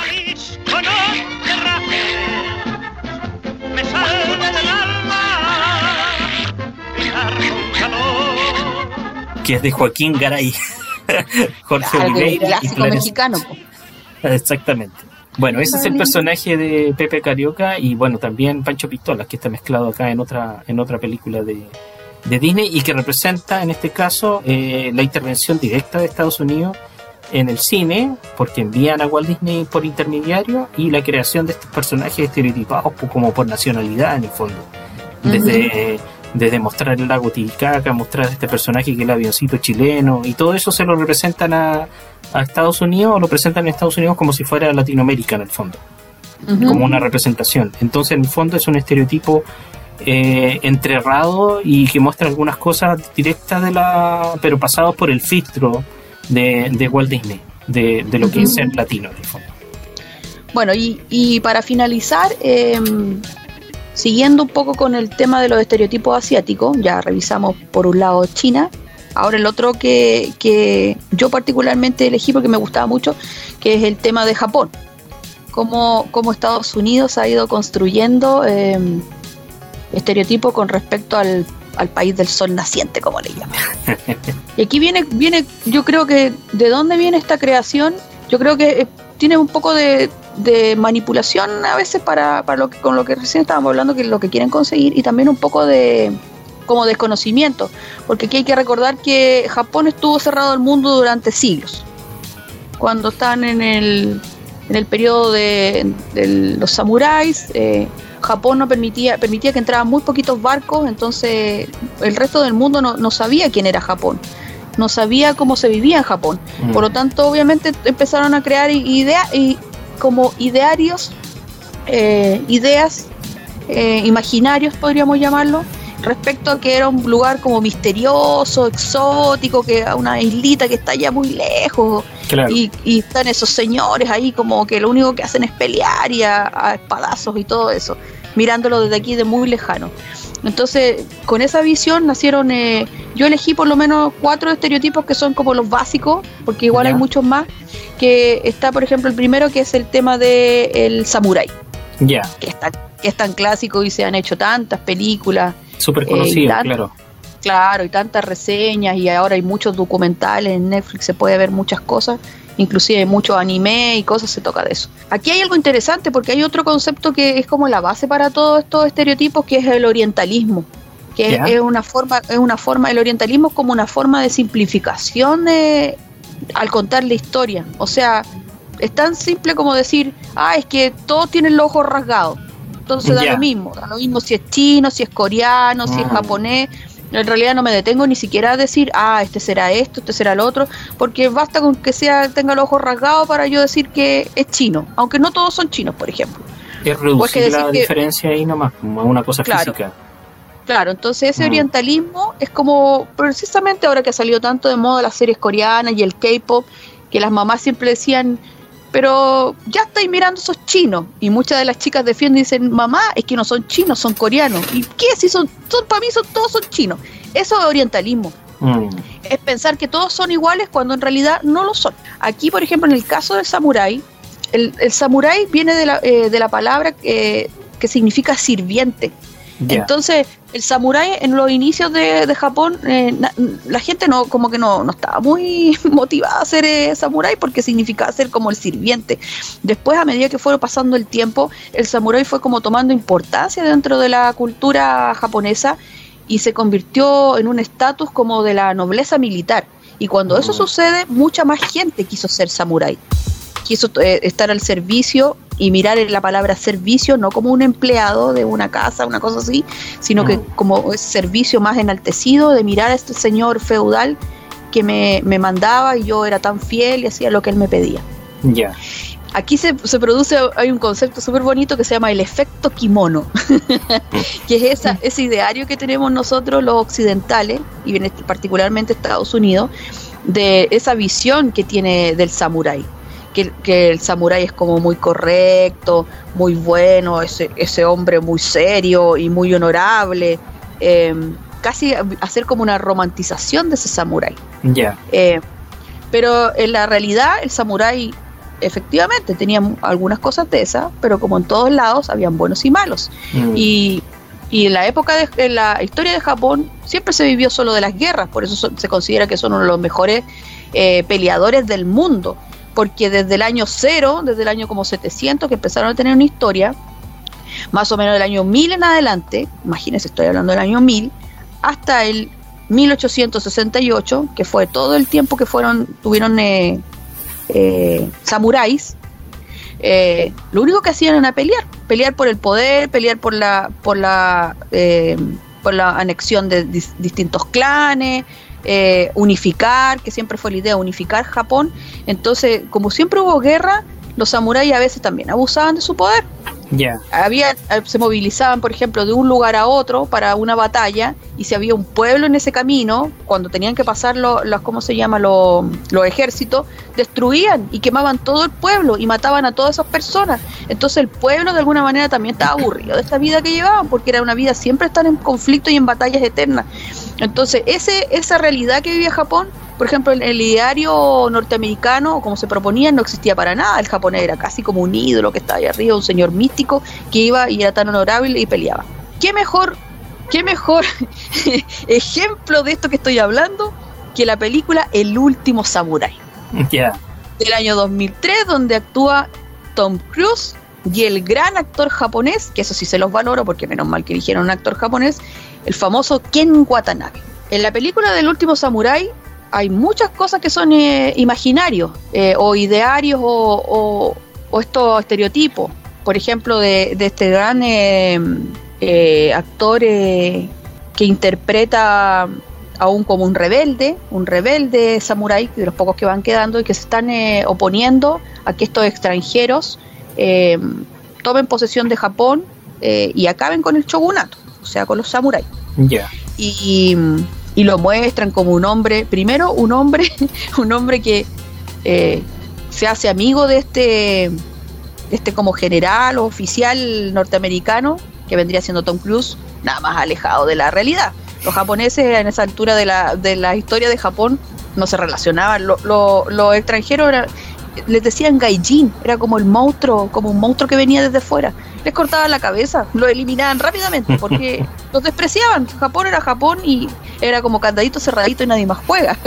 Que es de Joaquín Garay, Jorge Oliveira. clásico mexicano. Exactamente. Bueno, ese es el personaje de Pepe Carioca y bueno, también Pancho Pistolas, que está mezclado acá en otra, en otra película de, Disney y que representa en este caso eh, la intervención directa de Estados Unidos en el cine, porque envían a Walt Disney por intermediario y la creación de estos personajes estereotipados como por nacionalidad en el fondo. Desde desde mostrar el lago Titicaca, mostrar este personaje que es el avioncito chileno, y todo eso se lo representan a, Estados Unidos o lo presentan en Estados Unidos como si fuera Latinoamérica en el fondo, como una representación. Entonces, en el fondo es un estereotipo eh, entrerrado y que muestra algunas cosas directas de la. pero pasados por el filtro de, Walt Disney, de, lo que es ser latino en el fondo. Bueno, y, y para finalizar, eh, Siguiendo un poco con el tema de los estereotipos asiáticos, ya revisamos por un lado China, ahora el otro que, yo particularmente elegí porque me gustaba mucho, que es el tema de Japón. Cómo, cómo Estados Unidos ha ido construyendo em, estereotipo con respecto al, país del sol naciente, como le llaman. y aquí viene, viene, yo creo que, ¿de dónde viene esta creación? Yo creo que eh, tiene un poco de, de manipulación a veces para, para lo que, con lo que recién estábamos hablando, que es lo que quieren conseguir, y también un poco de como desconocimiento, porque aquí hay que recordar que Japón estuvo cerrado al mundo durante siglos. Cuando están en el, en el periodo de, los samuráis, eh, Japón no permitía, permitía que entraban muy poquitos barcos, entonces el resto del mundo no, no sabía quién era Japón no sabía cómo se vivía en Japón. Mm. Por lo tanto, obviamente empezaron a crear ideas y como idearios, eh, ideas eh, imaginarios, podríamos llamarlo, respecto a que era un lugar como misterioso, exótico, que una islita que está allá muy lejos. Y, están esos señores ahí como que lo único que hacen es pelear y a, espadazos y todo eso, mirándolo desde aquí de muy lejano. Entonces, con esa visión nacieron, eh, yo elegí por lo menos cuatro estereotipos que son como los básicos, porque igual hay muchos más, que está, por ejemplo, el primero que es el tema del el samurái. Ya. Que, está, que es tan clásico y se han hecho tantas películas. Súper eh, conocido, claro. Claro, y tantas reseñas y ahora hay muchos documentales en Netflix, se puede ver muchas cosas, inclusive mucho anime y cosas se toca de eso. Aquí hay algo interesante porque hay otro concepto que es como la base para todos estos estereotipos, que es el orientalismo que es una forma es una forma el orientalismo como una forma de simplificación de al contar la historia. O sea, es tan simple como decir, ah, es que todos tienen los ojos rasgados. Entonces da lo mismo, da lo mismo si es chino, si es coreano, si es ah. japonés. En realidad no me detengo ni siquiera a decir, ah, este será esto, este será el otro, porque basta con que sea tenga los ojos rasgados para yo decir que es chino, aunque no todos son chinos, por ejemplo. Es reducir la diferencia ahí nomás, como una cosa física. Claro, entonces ese mm. orientalismo es como precisamente ahora que ha salido tanto de moda las series coreanas y el K-pop, que las mamás siempre decían, pero ya estáis mirando esos chinos. Y muchas de las chicas defienden y dicen, mamá, es que no son chinos, son coreanos. ¿Y qué? Si son, son para mí son, todos son chinos. Eso es orientalismo. Mm. Es pensar que todos son iguales cuando en realidad no lo son. Aquí, por ejemplo, en el caso del samurái, el, el samurái viene de la, eh, de la palabra que significa sirviente. Entonces, el samurái en los inicios de, Japón, eh, la gente no como que no, no estaba muy motivada a ser eh, samurái porque significaba ser como el sirviente. Después, a medida que fue pasando el tiempo, el samurái fue como tomando importancia dentro de la cultura japonesa y se convirtió en un estatus como de la nobleza militar. Y cuando eso mm. sucede, mucha más gente quiso ser samurái quiso eh, estar al servicio y mirar en la palabra servicio no como un empleado de una casa, una cosa así, sino que como servicio más enaltecido de mirar a este señor feudal que me, mandaba y yo era tan fiel y hacía lo que él me pedía. Ya. Aquí se, se, produce, hay un concepto súper bonito que se llama el efecto kimono, que es esa, ese ideario que tenemos nosotros los occidentales, y particularmente Estados Unidos, de esa visión que tiene del samurái que, el samurái es como muy correcto, muy bueno, ese, ese hombre muy serio y muy honorable. Em, casi hacer como una romantización de ese samurái. Ya. Eh, pero en la realidad el samurái efectivamente tenía algunas cosas de esas, pero como en todos lados habían buenos y malos. Mm. Y, y, en la época de en la historia de Japón siempre se vivió solo de las guerras, por eso se considera que son uno de los mejores eh, peleadores del mundo porque desde el año cero, desde el año como 700, que empezaron a tener una historia, más o menos del año 1000 en adelante, imagínense, estoy hablando del año 1000, hasta el 1868, que fue todo el tiempo que fueron, tuvieron eh, eh, samuráis, eh, lo único que hacían era pelear, pelear por el poder, pelear por la, por la, por la anexión de distintos clanes, eh, unificar, que siempre fue la idea, unificar Japón. Entonces, como siempre hubo guerra, los samuráis a veces también abusaban de su poder. Había, eh, se movilizaban, por ejemplo, de un lugar a otro para una batalla y si había un pueblo en ese camino, cuando tenían que pasar los, ¿cómo se llama? Los, ejércitos, destruían y quemaban todo el pueblo y mataban a todas esas personas. Entonces el pueblo de alguna manera también estaba aburrido de esta vida que llevaban porque era una vida siempre estar en conflicto y en batallas eternas. Entonces ese, esa realidad que vivía Japón por ejemplo, en el ideario norteamericano, como se proponía, no existía para nada. El japonés era casi como un ídolo que estaba ahí arriba, un señor místico que iba y era tan honorable y peleaba. ¿Qué mejor qué mejor ejemplo de esto que estoy hablando que la película El último samurái. Ya. Del año 2003, donde actúa Tom Cruise y el gran actor japonés, que eso sí se los valoro porque menos mal que dijeron un actor japonés, el famoso Ken Watanabe. En la película del último samurái hay muchas cosas que son eh, imaginarios eh, o idearios o, estos estereotipos. Por ejemplo, de, este gran eh, actor que interpreta aún como un rebelde, un rebelde samurái, de los pocos que van quedando y que se están oponiendo a que estos extranjeros tomen posesión de Japón y acaben con el shogunato, o sea, con los samuráis. Ya. Y, y lo muestran como un hombre, primero un hombre, un hombre que eh, se hace amigo de este, este como general o oficial norteamericano, que vendría siendo Tom Cruise, nada más alejado de la realidad. Los japoneses en esa altura de la, de la historia de Japón no se relacionaban, los lo, extranjeros les decían gaijin, era como el monstruo, como un monstruo que venía desde fuera les cortaban la cabeza, lo eliminaban rápidamente porque los despreciaban. Japón era Japón y era como candadito cerradito y nadie más juega.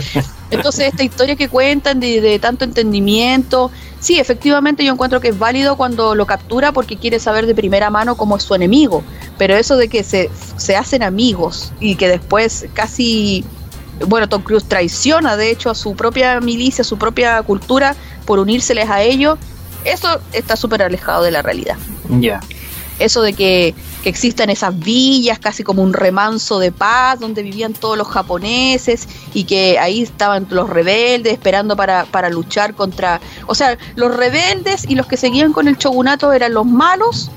Entonces esta historia que cuentan de, tanto entendimiento, sí, efectivamente yo encuentro que es válido cuando lo captura porque quiere saber de primera mano cómo es su enemigo, pero eso de que se, se hacen amigos y que después casi, bueno, Tom Cruise traiciona de hecho a su propia milicia, a su propia cultura por unírseles a ellos, eso está súper alejado de la realidad. Ya. Eso de que, existan esas villas, casi como un remanso de paz, donde vivían todos los japoneses y que ahí estaban los rebeldes esperando para, para luchar contra... O sea, los rebeldes y los que seguían con el shogunato eran los malos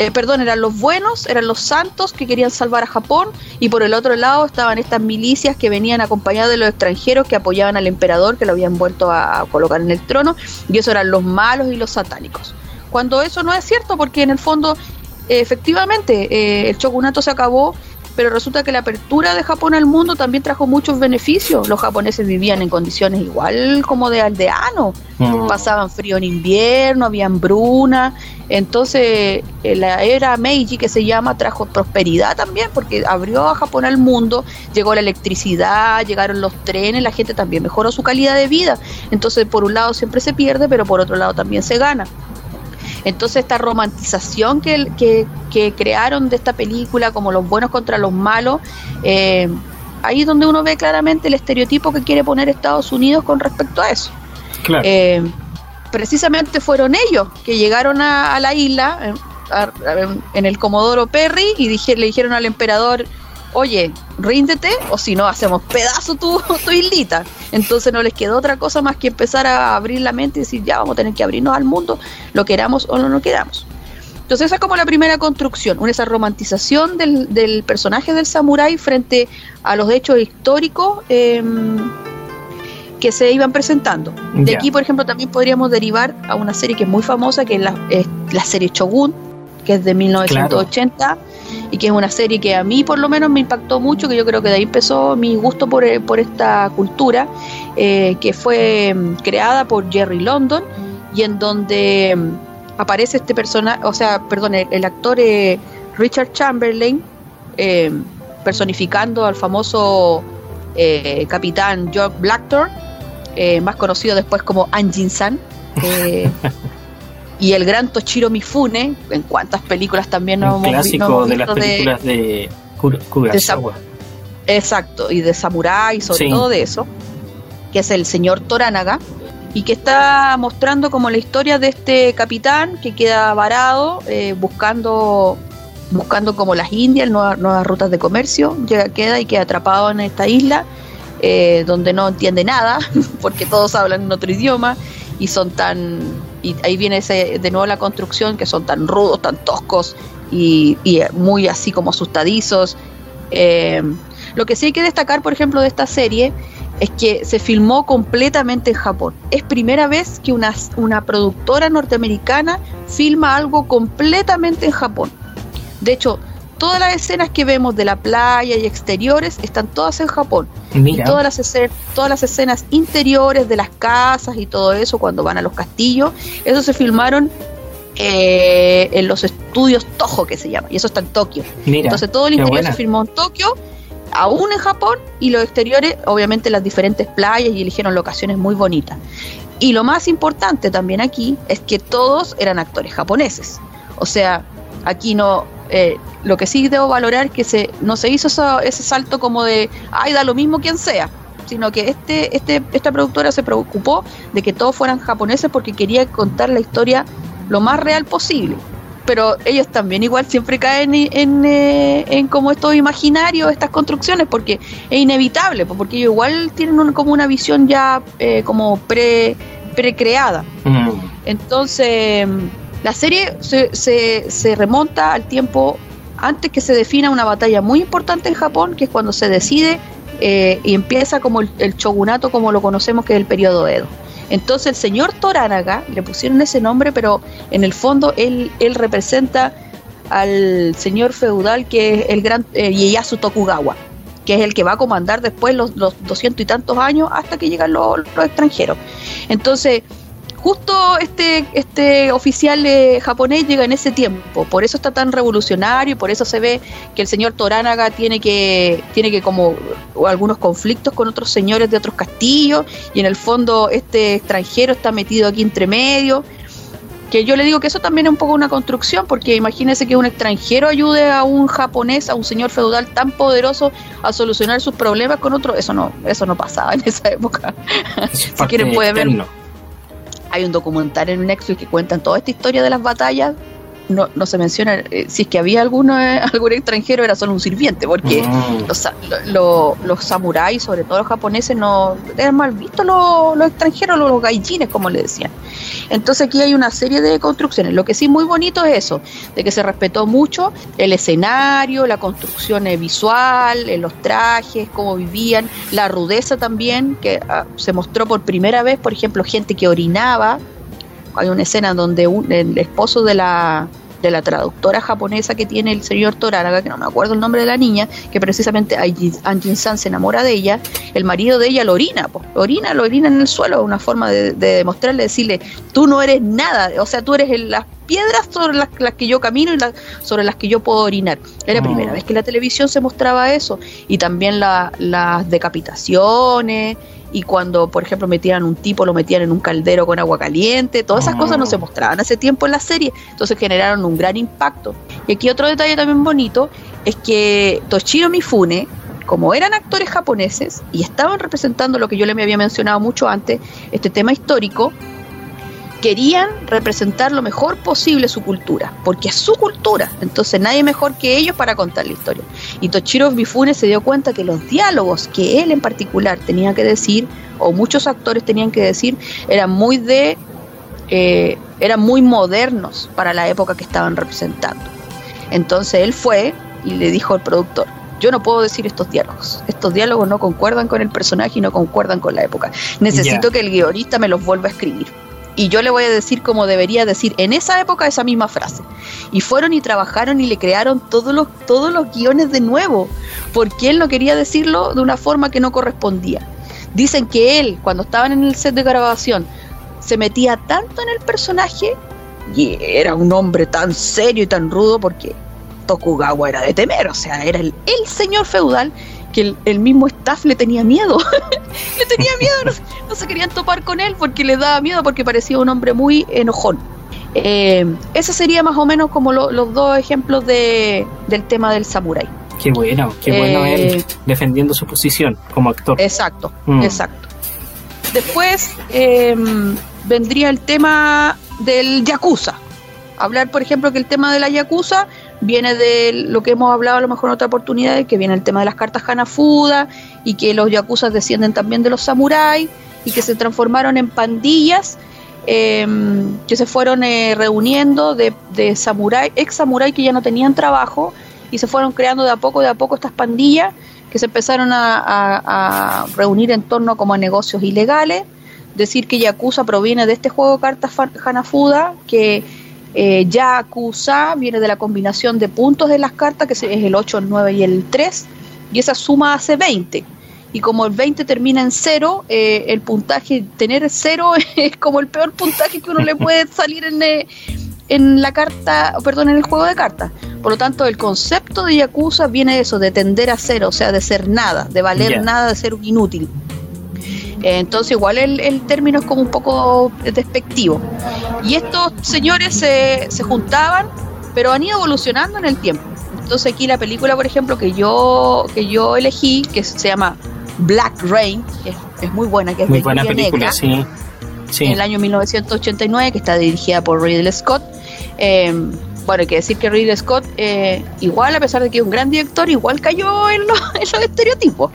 eh, perdón, eran los buenos, eran los santos que querían salvar a Japón y por el otro lado estaban estas milicias que venían acompañadas de los extranjeros que apoyaban al emperador que lo habían vuelto a colocar en el trono y eso eran los malos y los satánicos. Cuando eso no es cierto porque en el fondo efectivamente eh, el shogunato se acabó pero resulta que la apertura de Japón al mundo también trajo muchos beneficios. Los japoneses vivían en condiciones igual como de aldeanos, mm. pasaban frío en invierno, había hambruna. Entonces, eh, la era Meiji, que se llama, trajo prosperidad también, porque abrió a Japón al mundo, llegó la electricidad, llegaron los trenes, la gente también mejoró su calidad de vida. Entonces, por un lado siempre se pierde, pero por otro lado también se gana. Entonces esta romantización que, que, crearon de esta película como los buenos contra los malos, eh, ahí es donde uno ve claramente el estereotipo que quiere poner Estados Unidos con respecto a eso. Eh, precisamente fueron ellos que llegaron a, la isla en el Comodoro Perry y le dijeron al emperador, oye, ríndete o si no hacemos pedazo tu, tu islita. Entonces no les quedó otra cosa más que empezar a abrir la mente y decir, ya vamos a tener que abrirnos al mundo, lo queramos o no lo queramos. Entonces esa es como la primera construcción, una esa romantización del, personaje del samurái frente a los hechos históricos em, que se iban presentando. De aquí, por ejemplo, también podríamos derivar a una serie que es muy famosa, que es la, la serie Shogun, que es de 1980 y que es una serie que a mí por lo menos me impactó mucho, que yo creo que de ahí empezó mi gusto por, eh, esta cultura, eh, que fue mm, creada por Jerry London y en donde mm, aparece este personaje, o sea, perdón, el, actor eh, Richard Chamberlain, personificando al famoso capitán George Blackthorne, más conocido después como Anjin-san. y el gran Toshiro Mifune, en cuántas películas también nos hemos clásico de las películas de, Kurosawa. exacto, y de Samurai, sobre todo de eso, que es el señor Toranaga, y que está mostrando como la historia de este capitán que queda varado eh, buscando buscando como las Indias, nuevas, nuevas rutas de comercio, llega, queda y queda atrapado en esta isla, eh, donde no entiende nada, porque todos hablan en otro idioma y son tan y ahí viene ese, de nuevo la construcción, que son tan rudos, tan toscos y, muy así como asustadizos. Eh, lo que sí hay que destacar, por ejemplo, de esta serie es que se filmó completamente en Japón. Es primera vez que una, una productora norteamericana filma algo completamente en Japón. De hecho, todas las escenas que vemos de la playa y exteriores están todas en Japón. Y todas las, escenas, todas las escenas interiores de las casas y todo eso, cuando van a los castillos, eso se filmaron eh, en los estudios Toho, que se llama, y eso está en Tokio. Entonces todo el interior se filmó en Tokio, aún en Japón, y los exteriores, obviamente las diferentes playas, y eligieron locaciones muy bonitas. Y lo más importante también aquí es que todos eran actores japoneses. O sea, aquí no, eh, lo que sí debo valorar es que se, no se hizo ese salto como de, ay, da lo mismo quien sea, sino que este, este, esta productora se preocupó de que todos fueran japoneses porque quería contar la historia lo más real posible. Pero ellos también igual siempre caen en, eh, en, como estos imaginarios, estas construcciones, porque es inevitable, porque ellos igual tienen como una visión ya eh, como pre, precreada. Mm. Entonces, la serie se, se, remonta al tiempo antes que se defina una batalla muy importante en Japón, que es cuando se decide eh, y empieza como el, shogunato como lo conocemos, que es el periodo Edo. Entonces el señor Toranaga, le pusieron ese nombre, pero en el fondo él, representa al señor feudal que es el gran eh, Ieyasu Tokugawa, que es el que va a comandar después los, doscientos y tantos años hasta que llegan los extranjeros. Entonces, justo este, este oficial eh, japonés llega en ese tiempo, por eso está tan revolucionario y por eso se ve que el señor Toranaga tiene que, tiene que como algunos conflictos con otros señores de otros castillos y en el fondo este extranjero está metido aquí entre medio. Que yo le digo que eso también es un poco una construcción, porque imagínese que un extranjero ayude a un japonés, a un señor feudal tan poderoso a solucionar sus problemas con otro, eso no, eso no pasaba en esa época. si quieren pueden verlo hay un documental en Netflix que cuentan toda esta historia de las batallas. No, no se menciona eh, si es que había alguno, eh, algún extranjero, era solo un sirviente, porque mm. los, los samuráis, sobre todo los japoneses, no eran mal vistos los, los extranjeros, los, los gaijines, como le decían. Entonces aquí hay una serie de construcciones. Lo que sí muy bonito es eso, de que se respetó mucho el escenario, la construcción visual, los trajes, cómo vivían, la rudeza también, que ah, se mostró por primera vez, por ejemplo, gente que orinaba. Hay una escena donde el esposo de la, de la traductora japonesa que tiene el señor Toranaga, que no me acuerdo el nombre de la niña, que precisamente Anjin San se enamora de ella, el marido de ella lo orina, lo orina, lo orina en el suelo, una forma de, demostrarle, decirle, tú no eres nada, o sea, tú eres las piedras sobre las, que yo camino y sobre las que yo puedo orinar. Era la primera oh. vez que la televisión se mostraba eso, y también las decapitaciones, y cuando, por ejemplo, metían un tipo, lo metían en un caldero con agua caliente, todas esas cosas no se mostraban hace tiempo en la serie, entonces generaron un gran impacto. Y aquí otro detalle también bonito es que Toshiro Mifune, como eran actores japoneses y estaban representando lo que yo le había mencionado mucho antes, este tema histórico, querían representar lo mejor posible su cultura, porque es su cultura, entonces nadie mejor que ellos para contar la historia. Y Toshiro Mifune se dio cuenta que los diálogos que él en particular tenía que decir, o muchos actores tenían que decir, eran muy de eh, eran muy modernos para la época que estaban representando. Entonces él fue y le dijo al productor, yo no puedo decir estos diálogos. Estos diálogos no concuerdan con el personaje y no concuerdan con la época. Necesito que el guionista me los vuelva a escribir y yo le voy a decir como debería decir en esa época esa misma frase. Y fueron y trabajaron y le crearon todos los, todos los guiones de nuevo, porque él no quería decirlo de una forma que no correspondía. Dicen que él, cuando estaban en el set de grabación, se metía tanto en el personaje y era un hombre tan serio y tan rudo porque Tokugawa era de temer, o sea, era el, el señor feudal que el, mismo staff le tenía miedo. le tenía miedo, no, se querían topar con él porque le daba miedo, porque parecía un hombre muy enojón. Eh, ese sería más o menos como los dos ejemplos de, del tema del samurái. Qué bueno, qué bueno él eh, defendiendo su posición como actor. Exacto, mm. exacto. Después em, vendría el tema del yakuza. Hablar, por ejemplo, que el tema de la yakuza viene de lo que hemos hablado a lo mejor en otra oportunidad, que viene el tema de las cartas Hanafuda y que los yakuzas descienden también de los samuráis y que se transformaron en pandillas em, que se fueron eh, reuniendo de, de samurái, ex samurái que ya no tenían trabajo y se fueron creando de a poco, de a poco estas pandillas que se empezaron a, reunir en torno como a negocios ilegales. Decir que Yakuza proviene de este juego de cartas Hanafuda, que eh, Yakuza viene de la combinación de puntos de las cartas, que es el 8, el 9 y el 3, y esa suma hace 20. Y como el 20 termina en 0, eh, el puntaje, tener 0 es como el peor puntaje que uno le puede salir en, eh, en la carta, perdón, en el juego de cartas. Por lo tanto, el concepto de Yakuza viene de eso, de tender a ser, o sea, de ser nada, de valer nada, de ser inútil. Eh, entonces, igual el, término es como un poco despectivo. Y estos señores se, se juntaban, pero han ido evolucionando en el tiempo. Entonces aquí la película, por ejemplo, que yo, que yo elegí, que se llama Black Rain, que es, muy buena, que es muy buena película, sí. En el año 1989, que está dirigida por Ridley Scott. Eh, bueno, hay que decir que Ridley Scott, eh, igual, a pesar de que es un gran director, igual cayó en los, estereotipos,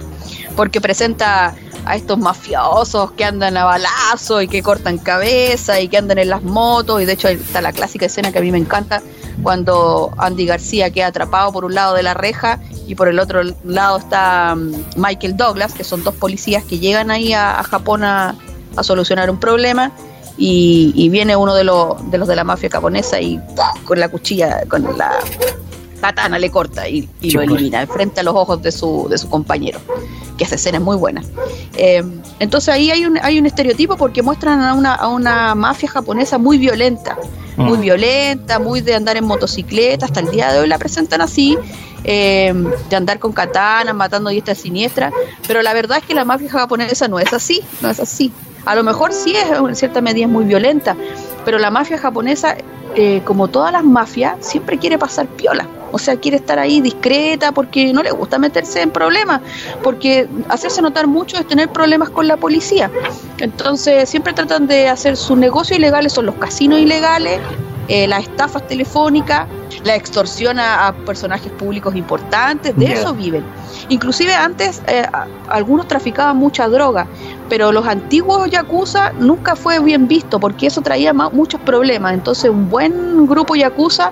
porque presenta a estos mafiosos que andan a balazo y que cortan cabeza y que andan en las motos, y de hecho está la clásica escena que a mí me encanta, cuando Andy García queda atrapado por un lado de la reja y por el otro lado está mm, Michael Douglas, que son dos policías que llegan ahí a, Japón a, solucionar un problema. Y, viene uno de, los de los de la mafia japonesa y con la cuchilla, con la katana le corta y, lo elimina enfrente a los ojos de su, de su compañero, que esa escena es muy buena. Eh, entonces ahí hay un, hay un estereotipo porque muestran a una, a una mafia japonesa muy violenta, muy mm. violenta, muy de andar en motocicleta, hasta el día de hoy la presentan así, eh, de andar con katana, matando diestra siniestra, pero la verdad es que la mafia japonesa no es así, no es así. A lo mejor sí es en cierta medida es muy violenta, pero la mafia japonesa, eh, como todas las mafias, siempre quiere pasar piola. O sea, quiere estar ahí discreta porque no le gusta meterse en problemas, porque hacerse notar mucho es tener problemas con la policía. Entonces, siempre tratan de hacer sus negocios ilegales, son los casinos ilegales, eh, las estafas telefónicas, la extorsión a, personajes públicos importantes, de eso viven. Inclusive antes eh, algunos traficaban mucha droga, pero los antiguos yakuza nunca fue bien visto porque eso traía muchos problemas. Entonces un buen grupo yakuza,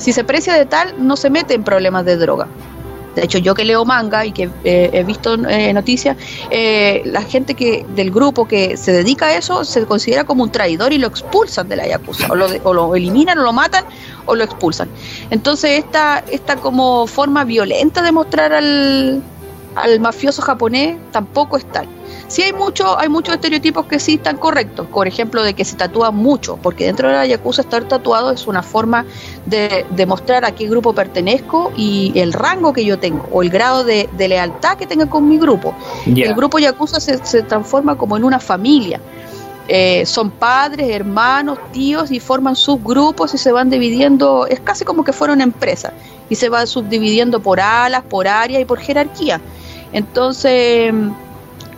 si se precia de tal, no se mete en problemas de droga. De hecho, yo que leo manga y que eh, he visto eh, noticias, eh, la gente que del grupo que se dedica a eso se considera como un traidor y lo expulsan de la Yakuza, o lo, o lo eliminan, o lo matan, o lo expulsan. Entonces, esta, esta como forma violenta de mostrar al, al mafioso japonés tampoco es tal. Sí hay mucho, hay muchos estereotipos que sí están correctos, por ejemplo, de que se tatúa mucho, porque dentro de la Yakuza estar tatuado es una forma de demostrar a qué grupo pertenezco y el rango que yo tengo, o el grado de, lealtad que tenga con mi grupo. El grupo Yakuza se, transforma como en una familia. Eh, son padres, hermanos, tíos y forman subgrupos y se van dividiendo, es casi como que fuera una empresa y se va subdividiendo por alas, por áreas y por jerarquía. Entonces,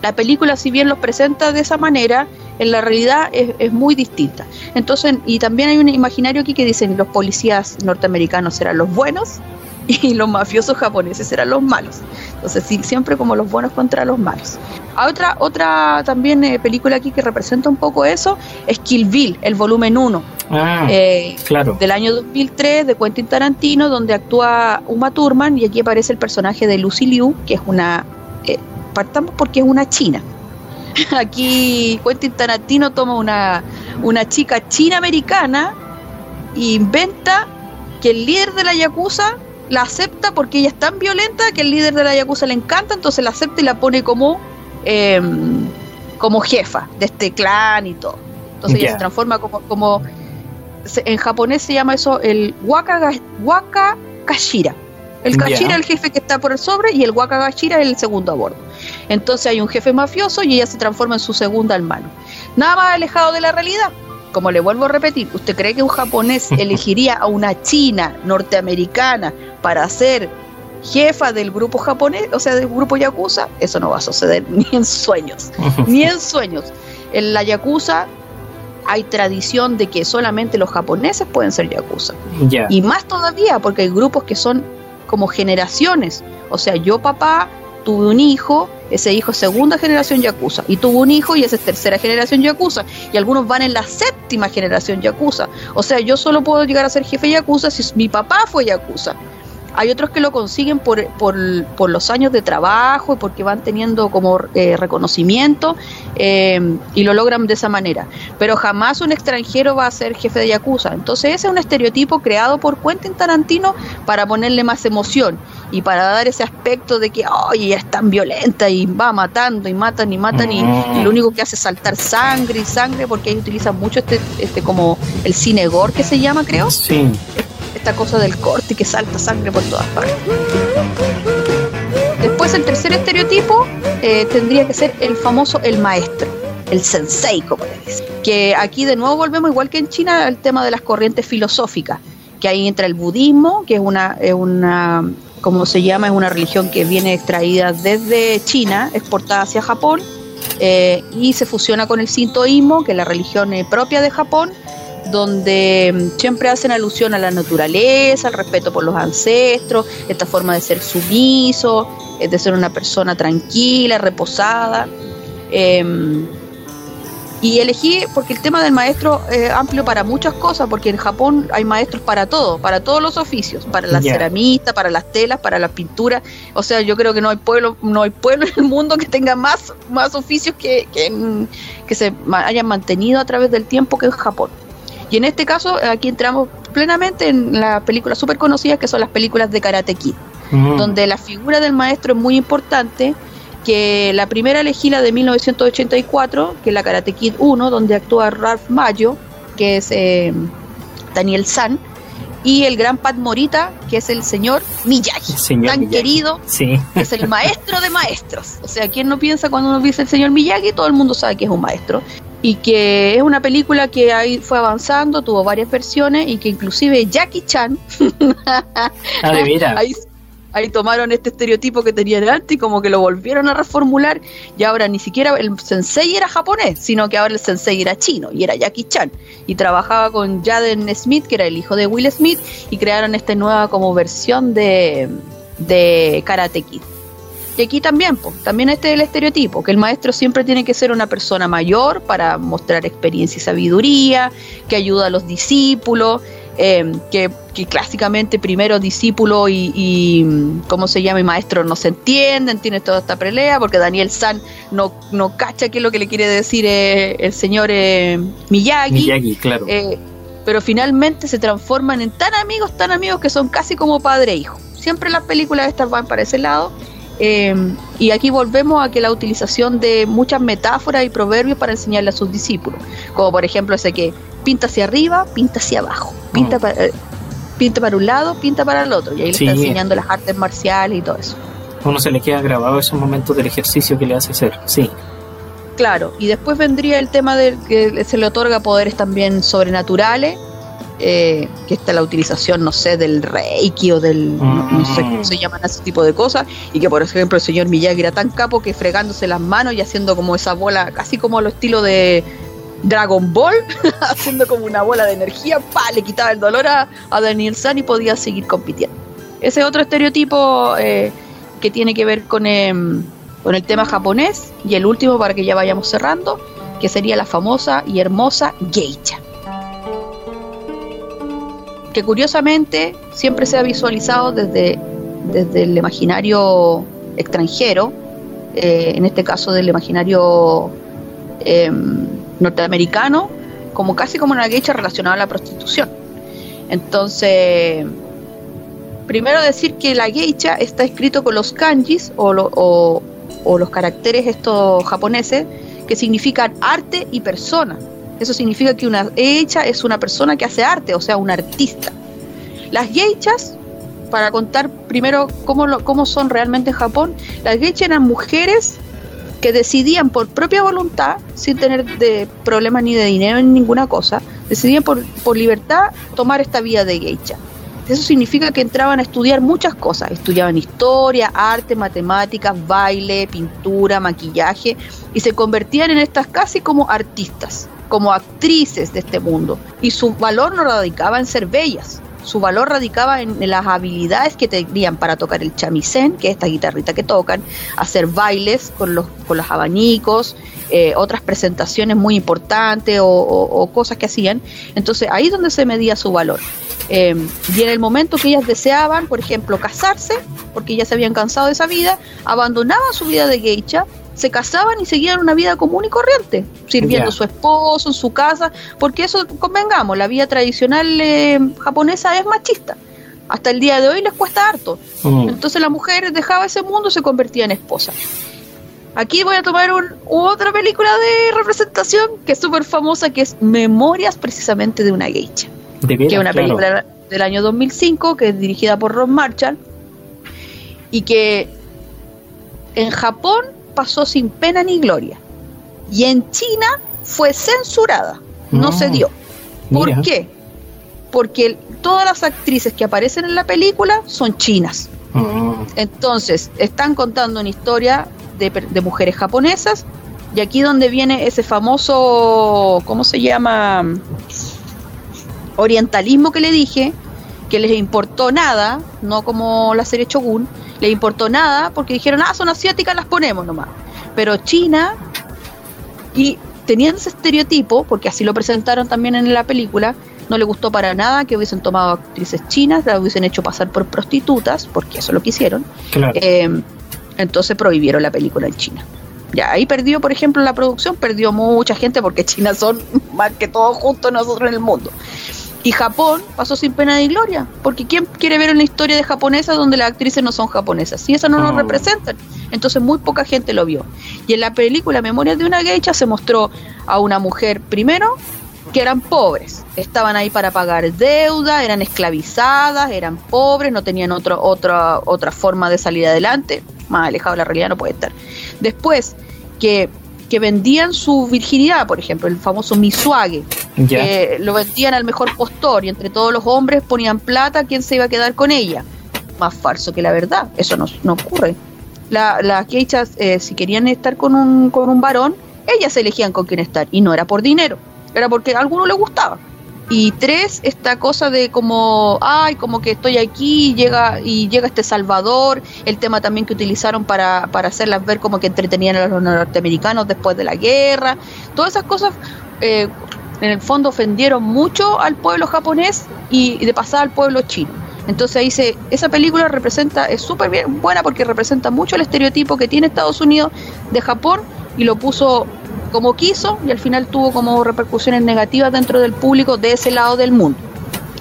la película, si bien los presenta de esa manera, en la realidad es, muy distinta. Entonces, y también hay un imaginario aquí que dicen los policías norteamericanos serán los buenos y los mafiosos japoneses serán los malos. Entonces, sí, siempre como los buenos contra los malos. Otra, otra también eh, película aquí que representa un poco eso es Kill Bill, el volumen 1. Ah, eh, claro. Del año 2003 de Quentin Tarantino, donde actúa Uma Thurman y aquí aparece el personaje de Lucy Liu, que es una eh, partamos porque es una china. Aquí Quentin Tarantino toma una, una chica china americana e inventa que el líder de la Yakuza la acepta porque ella es tan violenta que el líder de la Yakuza le encanta, entonces la acepta y la pone como, em, como jefa de este clan y todo. Entonces ella se transforma como, como en japonés se llama eso el waka, waka kashira. El Kashira es el jefe que está por el sobre y el Wakagashira es el segundo a bordo. Entonces hay un jefe mafioso y ella se transforma en su segunda hermano. Nada más alejado de la realidad. Como le vuelvo a repetir, ¿usted cree que un japonés elegiría a una china norteamericana para ser jefa del grupo japonés, o sea, del grupo Yakuza? Eso no va a suceder ni en sueños, ni en sueños. En la Yakuza hay tradición de que solamente los japoneses pueden ser Yakuza. Y más todavía porque hay grupos que son como generaciones. O sea, yo papá tuve un hijo, ese hijo es segunda generación Yakuza, y tuvo un hijo y esa es tercera generación Yakuza, y algunos van en la séptima generación Yakuza. O sea, yo solo puedo llegar a ser jefe Yakuza si mi papá fue Yakuza. Hay otros que lo consiguen por, por, por los años de trabajo y porque van teniendo como eh, reconocimiento eh, y lo logran de esa manera. Pero jamás un extranjero va a ser jefe de Yakuza. Entonces ese es un estereotipo creado por Quentin Tarantino para ponerle más emoción. y para dar ese aspecto de que, oye, ella es tan violenta y va matando y matan y matan y, lo único que hace es saltar sangre y sangre porque ahí utilizan mucho este, este como el cine gore que se llama, creo. Sí. Esta cosa del corte que salta sangre por todas partes. Después el tercer estereotipo eh, tendría que ser el famoso el maestro, el sensei, como le dicen. Que aquí de nuevo volvemos, igual que en China, al tema de las corrientes filosóficas, que ahí entra el budismo, que es una, es una como se llama, es una religión que viene extraída desde China, exportada hacia Japón, eh, y se fusiona con el sintoísmo, que es la religión eh, propia de Japón, donde mm, siempre hacen alusión a la naturaleza, al respeto por los ancestros, esta forma de ser sumiso, eh, de ser una persona tranquila, reposada. Em, y elegí, porque el tema del maestro es amplio para muchas cosas, porque en Japón hay maestros para todo, para todos los oficios, para la ceramista, para las telas, para las pinturas. O sea, yo creo que no hay pueblo, no hay pueblo en el mundo que tenga más, más oficios que, que, que se hayan mantenido a través del tiempo que en Japón. Y en este caso, aquí entramos plenamente en las películas súper conocidas, que son las películas de Karate Kid, mm. donde la figura del maestro es muy importante que la primera elegí la de 1984, que es la Karate Kid 1, donde actúa Ralph Mayo, que es eh, Daniel San, y el gran Pat Morita, que es el señor Miyagi, tan querido, sí. que es el maestro de maestros. O sea, ¿quién no piensa cuando uno dice el señor Miyagi? Todo el mundo sabe que es un maestro. Y que es una película que ahí fue avanzando, tuvo varias versiones y que inclusive Jackie Chan, ah, ahí, ahí tomaron este estereotipo que tenían antes y como que lo volvieron a reformular y ahora ni siquiera el sensei era japonés, sino que ahora el sensei era chino y era Jackie Chan y trabajaba con Jaden Smith, que era el hijo de Will Smith y crearon esta nueva como versión de, de Karate Kid. Y aquí también, pues, también este es el estereotipo, que el maestro siempre tiene que ser una persona mayor para mostrar experiencia y sabiduría, que ayuda a los discípulos, Em, que, clásicamente primero discípulo y, ¿cómo se llama? Y maestro no se entienden, tiene toda esta pelea, porque Daniel San no, no cacha qué es lo que le quiere decir eh, el señor eh, Miyagi. Miyagi, claro. Eh, pero finalmente se transforman en tan amigos, tan amigos que son casi como padre e hijo. Siempre las películas estas van para ese lado. Em, y aquí volvemos a que la utilización de muchas metáforas y proverbios para enseñarle a sus discípulos, como por ejemplo ese que pinta hacia arriba, pinta hacia abajo, pinta, mm. para, eh, pinta para un lado, pinta para el otro, y ahí le está enseñando las artes marciales y todo eso. uno se le queda grabado esos momentos del ejercicio que le hace hacer, sí. Claro, y después vendría el tema de que se le otorga poderes también sobrenaturales, eh, que está la utilización, no sé, del reiki o del, no, sé cómo se llaman ese tipo de cosas, y que por ejemplo el señor Miyagi era tan capo que fregándose las manos y haciendo como esa bola, casi como lo estilo de Dragon Ball, haciendo como una bola de energía, pa, le quitaba el dolor a, Daniel San y podía seguir compitiendo. Ese otro estereotipo eh, que tiene que ver con, em, con el tema japonés, y el último para que ya vayamos cerrando, que sería la famosa y hermosa geisha. Que curiosamente siempre se ha visualizado desde, desde el imaginario extranjero, eh, en este caso del imaginario em, norteamericano como casi como una geisha relacionada a la prostitución. Entonces, primero decir que la geisha está escrito con los kanjis o, o, los caracteres estos japoneses que significan arte y persona. Eso significa que una geisha es una persona que hace arte, o sea, un artista. Las geishas, para contar primero cómo, lo, cómo son realmente en Japón, las geishas eran mujeres que decidían por propia voluntad, sin tener de problemas ni de dinero ni ninguna cosa, decidían por, por libertad tomar esta vida de geisha. Eso significa que entraban a estudiar muchas cosas. Estudiaban historia, arte, matemáticas, baile, pintura, maquillaje y se convertían en estas casi como artistas, como actrices de este mundo. Y su valor no radicaba en ser bellas, su valor radicaba en, las habilidades que tenían para tocar el chamisén, que es esta guitarrita que tocan, hacer bailes con los, con los abanicos, eh, otras presentaciones muy importantes o, cosas que hacían. Entonces ahí es donde se medía su valor. Eh, y en el momento que ellas deseaban, por ejemplo, casarse, porque ya se habían cansado de esa vida, abandonaban su vida de geisha se casaban y seguían una vida común y corriente, sirviendo a su esposo en su casa, porque eso, convengamos, la vida tradicional eh, japonesa es machista. Hasta el día de hoy les cuesta harto. Mm. Entonces la mujer dejaba ese mundo y se convertía en esposa. Aquí voy a tomar un, otra película de representación que es súper famosa, que es Memorias precisamente de una geisha. De que es una claro. película del año 2005, que es dirigida por Ron Marshall, y que en Japón pasó sin pena ni gloria. Y en China fue censurada, no se dio. ¿Por mira. qué? Porque todas las actrices que aparecen en la película son chinas. Mm, Entonces, están contando una historia de, de mujeres japonesas. Y aquí donde viene ese famoso, ¿cómo se llama? Orientalismo que le dije, que les importó nada, no como la serie Shogun, les importó nada porque dijeron, ah, son asiáticas, las ponemos nomás. Pero China, y teniendo ese estereotipo, porque así lo presentaron también en la película, no le gustó para nada que hubiesen tomado actrices chinas, las hubiesen hecho pasar por prostitutas, porque eso lo quisieron. claro. Eh, entonces prohibieron la película en China. Ya, ahí perdió, por ejemplo, la producción, perdió mucha gente porque China son más que todos juntos nosotros en el mundo. Y Japón pasó sin pena ni gloria, porque ¿quién quiere ver una historia de japonesas donde las actrices no son japonesas? Si esas no nos Oh. representan. Entonces muy poca gente lo vio. Y en la película Memorias de una geisha se mostró a una mujer, primero, que eran pobres, estaban ahí para pagar deuda, eran esclavizadas, eran pobres, no tenían otro, otra, otra forma de salir adelante, más alejado de la realidad no puede estar. Después, que, que vendían su virginidad, por ejemplo, el famoso misuage, ya. que lo vendían al mejor postor y entre todos los hombres ponían plata, ¿quién se iba a quedar con ella? Más falso que la verdad, eso no, no ocurre. La- las geishas, eh, si querían estar con un, con un varón, ellas elegían con quién estar y no era por dinero, era porque a alguno le gustaba. Y tres, esta cosa de como, ay, como que estoy aquí llega, y llega este Salvador, el tema también que utilizaron para, para hacerlas ver como que entretenían a los norteamericanos después de la guerra, todas esas cosas eh, en el fondo ofendieron mucho al pueblo japonés y, de pasada al pueblo chino. Entonces ahí se, esa película representa, es súper buena porque representa mucho el estereotipo que tiene Estados Unidos de Japón y lo puso como quiso y al final tuvo como repercusiones negativas dentro del público de ese lado del mundo.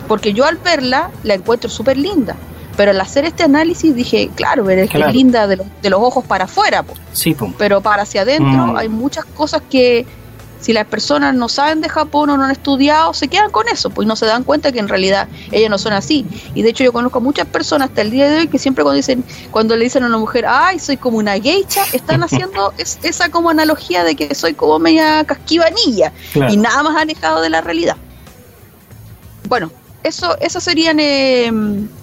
Porque yo al verla la encuentro súper linda, pero al hacer este análisis dije, claro, pero es que es linda de los, de los ojos para afuera, po Sí, pero para hacia adentro Mm. hay muchas cosas que si las personas no saben de Japón o no han estudiado, se quedan con eso, pues no se dan cuenta que en realidad ellas no son así. Y de hecho yo conozco a muchas personas hasta el día de hoy que siempre cuando dicen, cuando le dicen a una mujer, ay, soy como una geisha, están haciendo es- esa como analogía de que soy como media casquivanilla Claro. y nada más alejado de la realidad. Bueno, eso, esos serían, eh,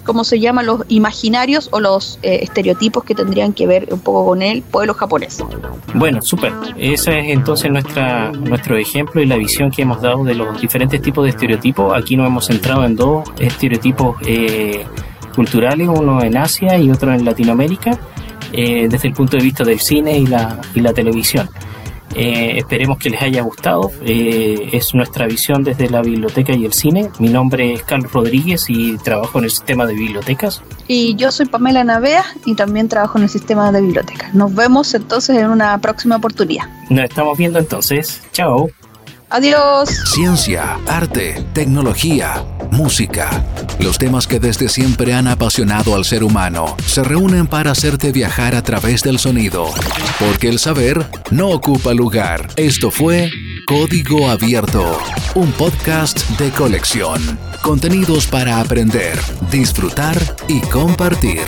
¿cómo se llaman? Los imaginarios o los eh, estereotipos que tendrían que ver un poco con el pueblo japonés. Bueno, súper. Ese es entonces nuestra, nuestro ejemplo y la visión que hemos dado de los diferentes tipos de estereotipos. Aquí nos hemos centrado en dos estereotipos eh, culturales, uno en Asia y otro en Latinoamérica, eh, desde el punto de vista del cine y la, y la televisión. Eh, esperemos que les haya gustado. Eh, es nuestra visión desde la biblioteca y el cine. Mi nombre es Carlos Rodríguez y trabajo en el sistema de bibliotecas. Y yo soy Pamela Navea y también trabajo en el sistema de bibliotecas. Nos vemos entonces en una próxima oportunidad. Nos estamos viendo entonces. Chao. Adiós. Ciencia, arte, tecnología, música. Los temas que desde siempre han apasionado al ser humano se reúnen para hacerte viajar a través del sonido. Porque el saber no ocupa lugar. Esto fue Código Abierto, un podcast de colección. Contenidos para aprender, disfrutar y compartir.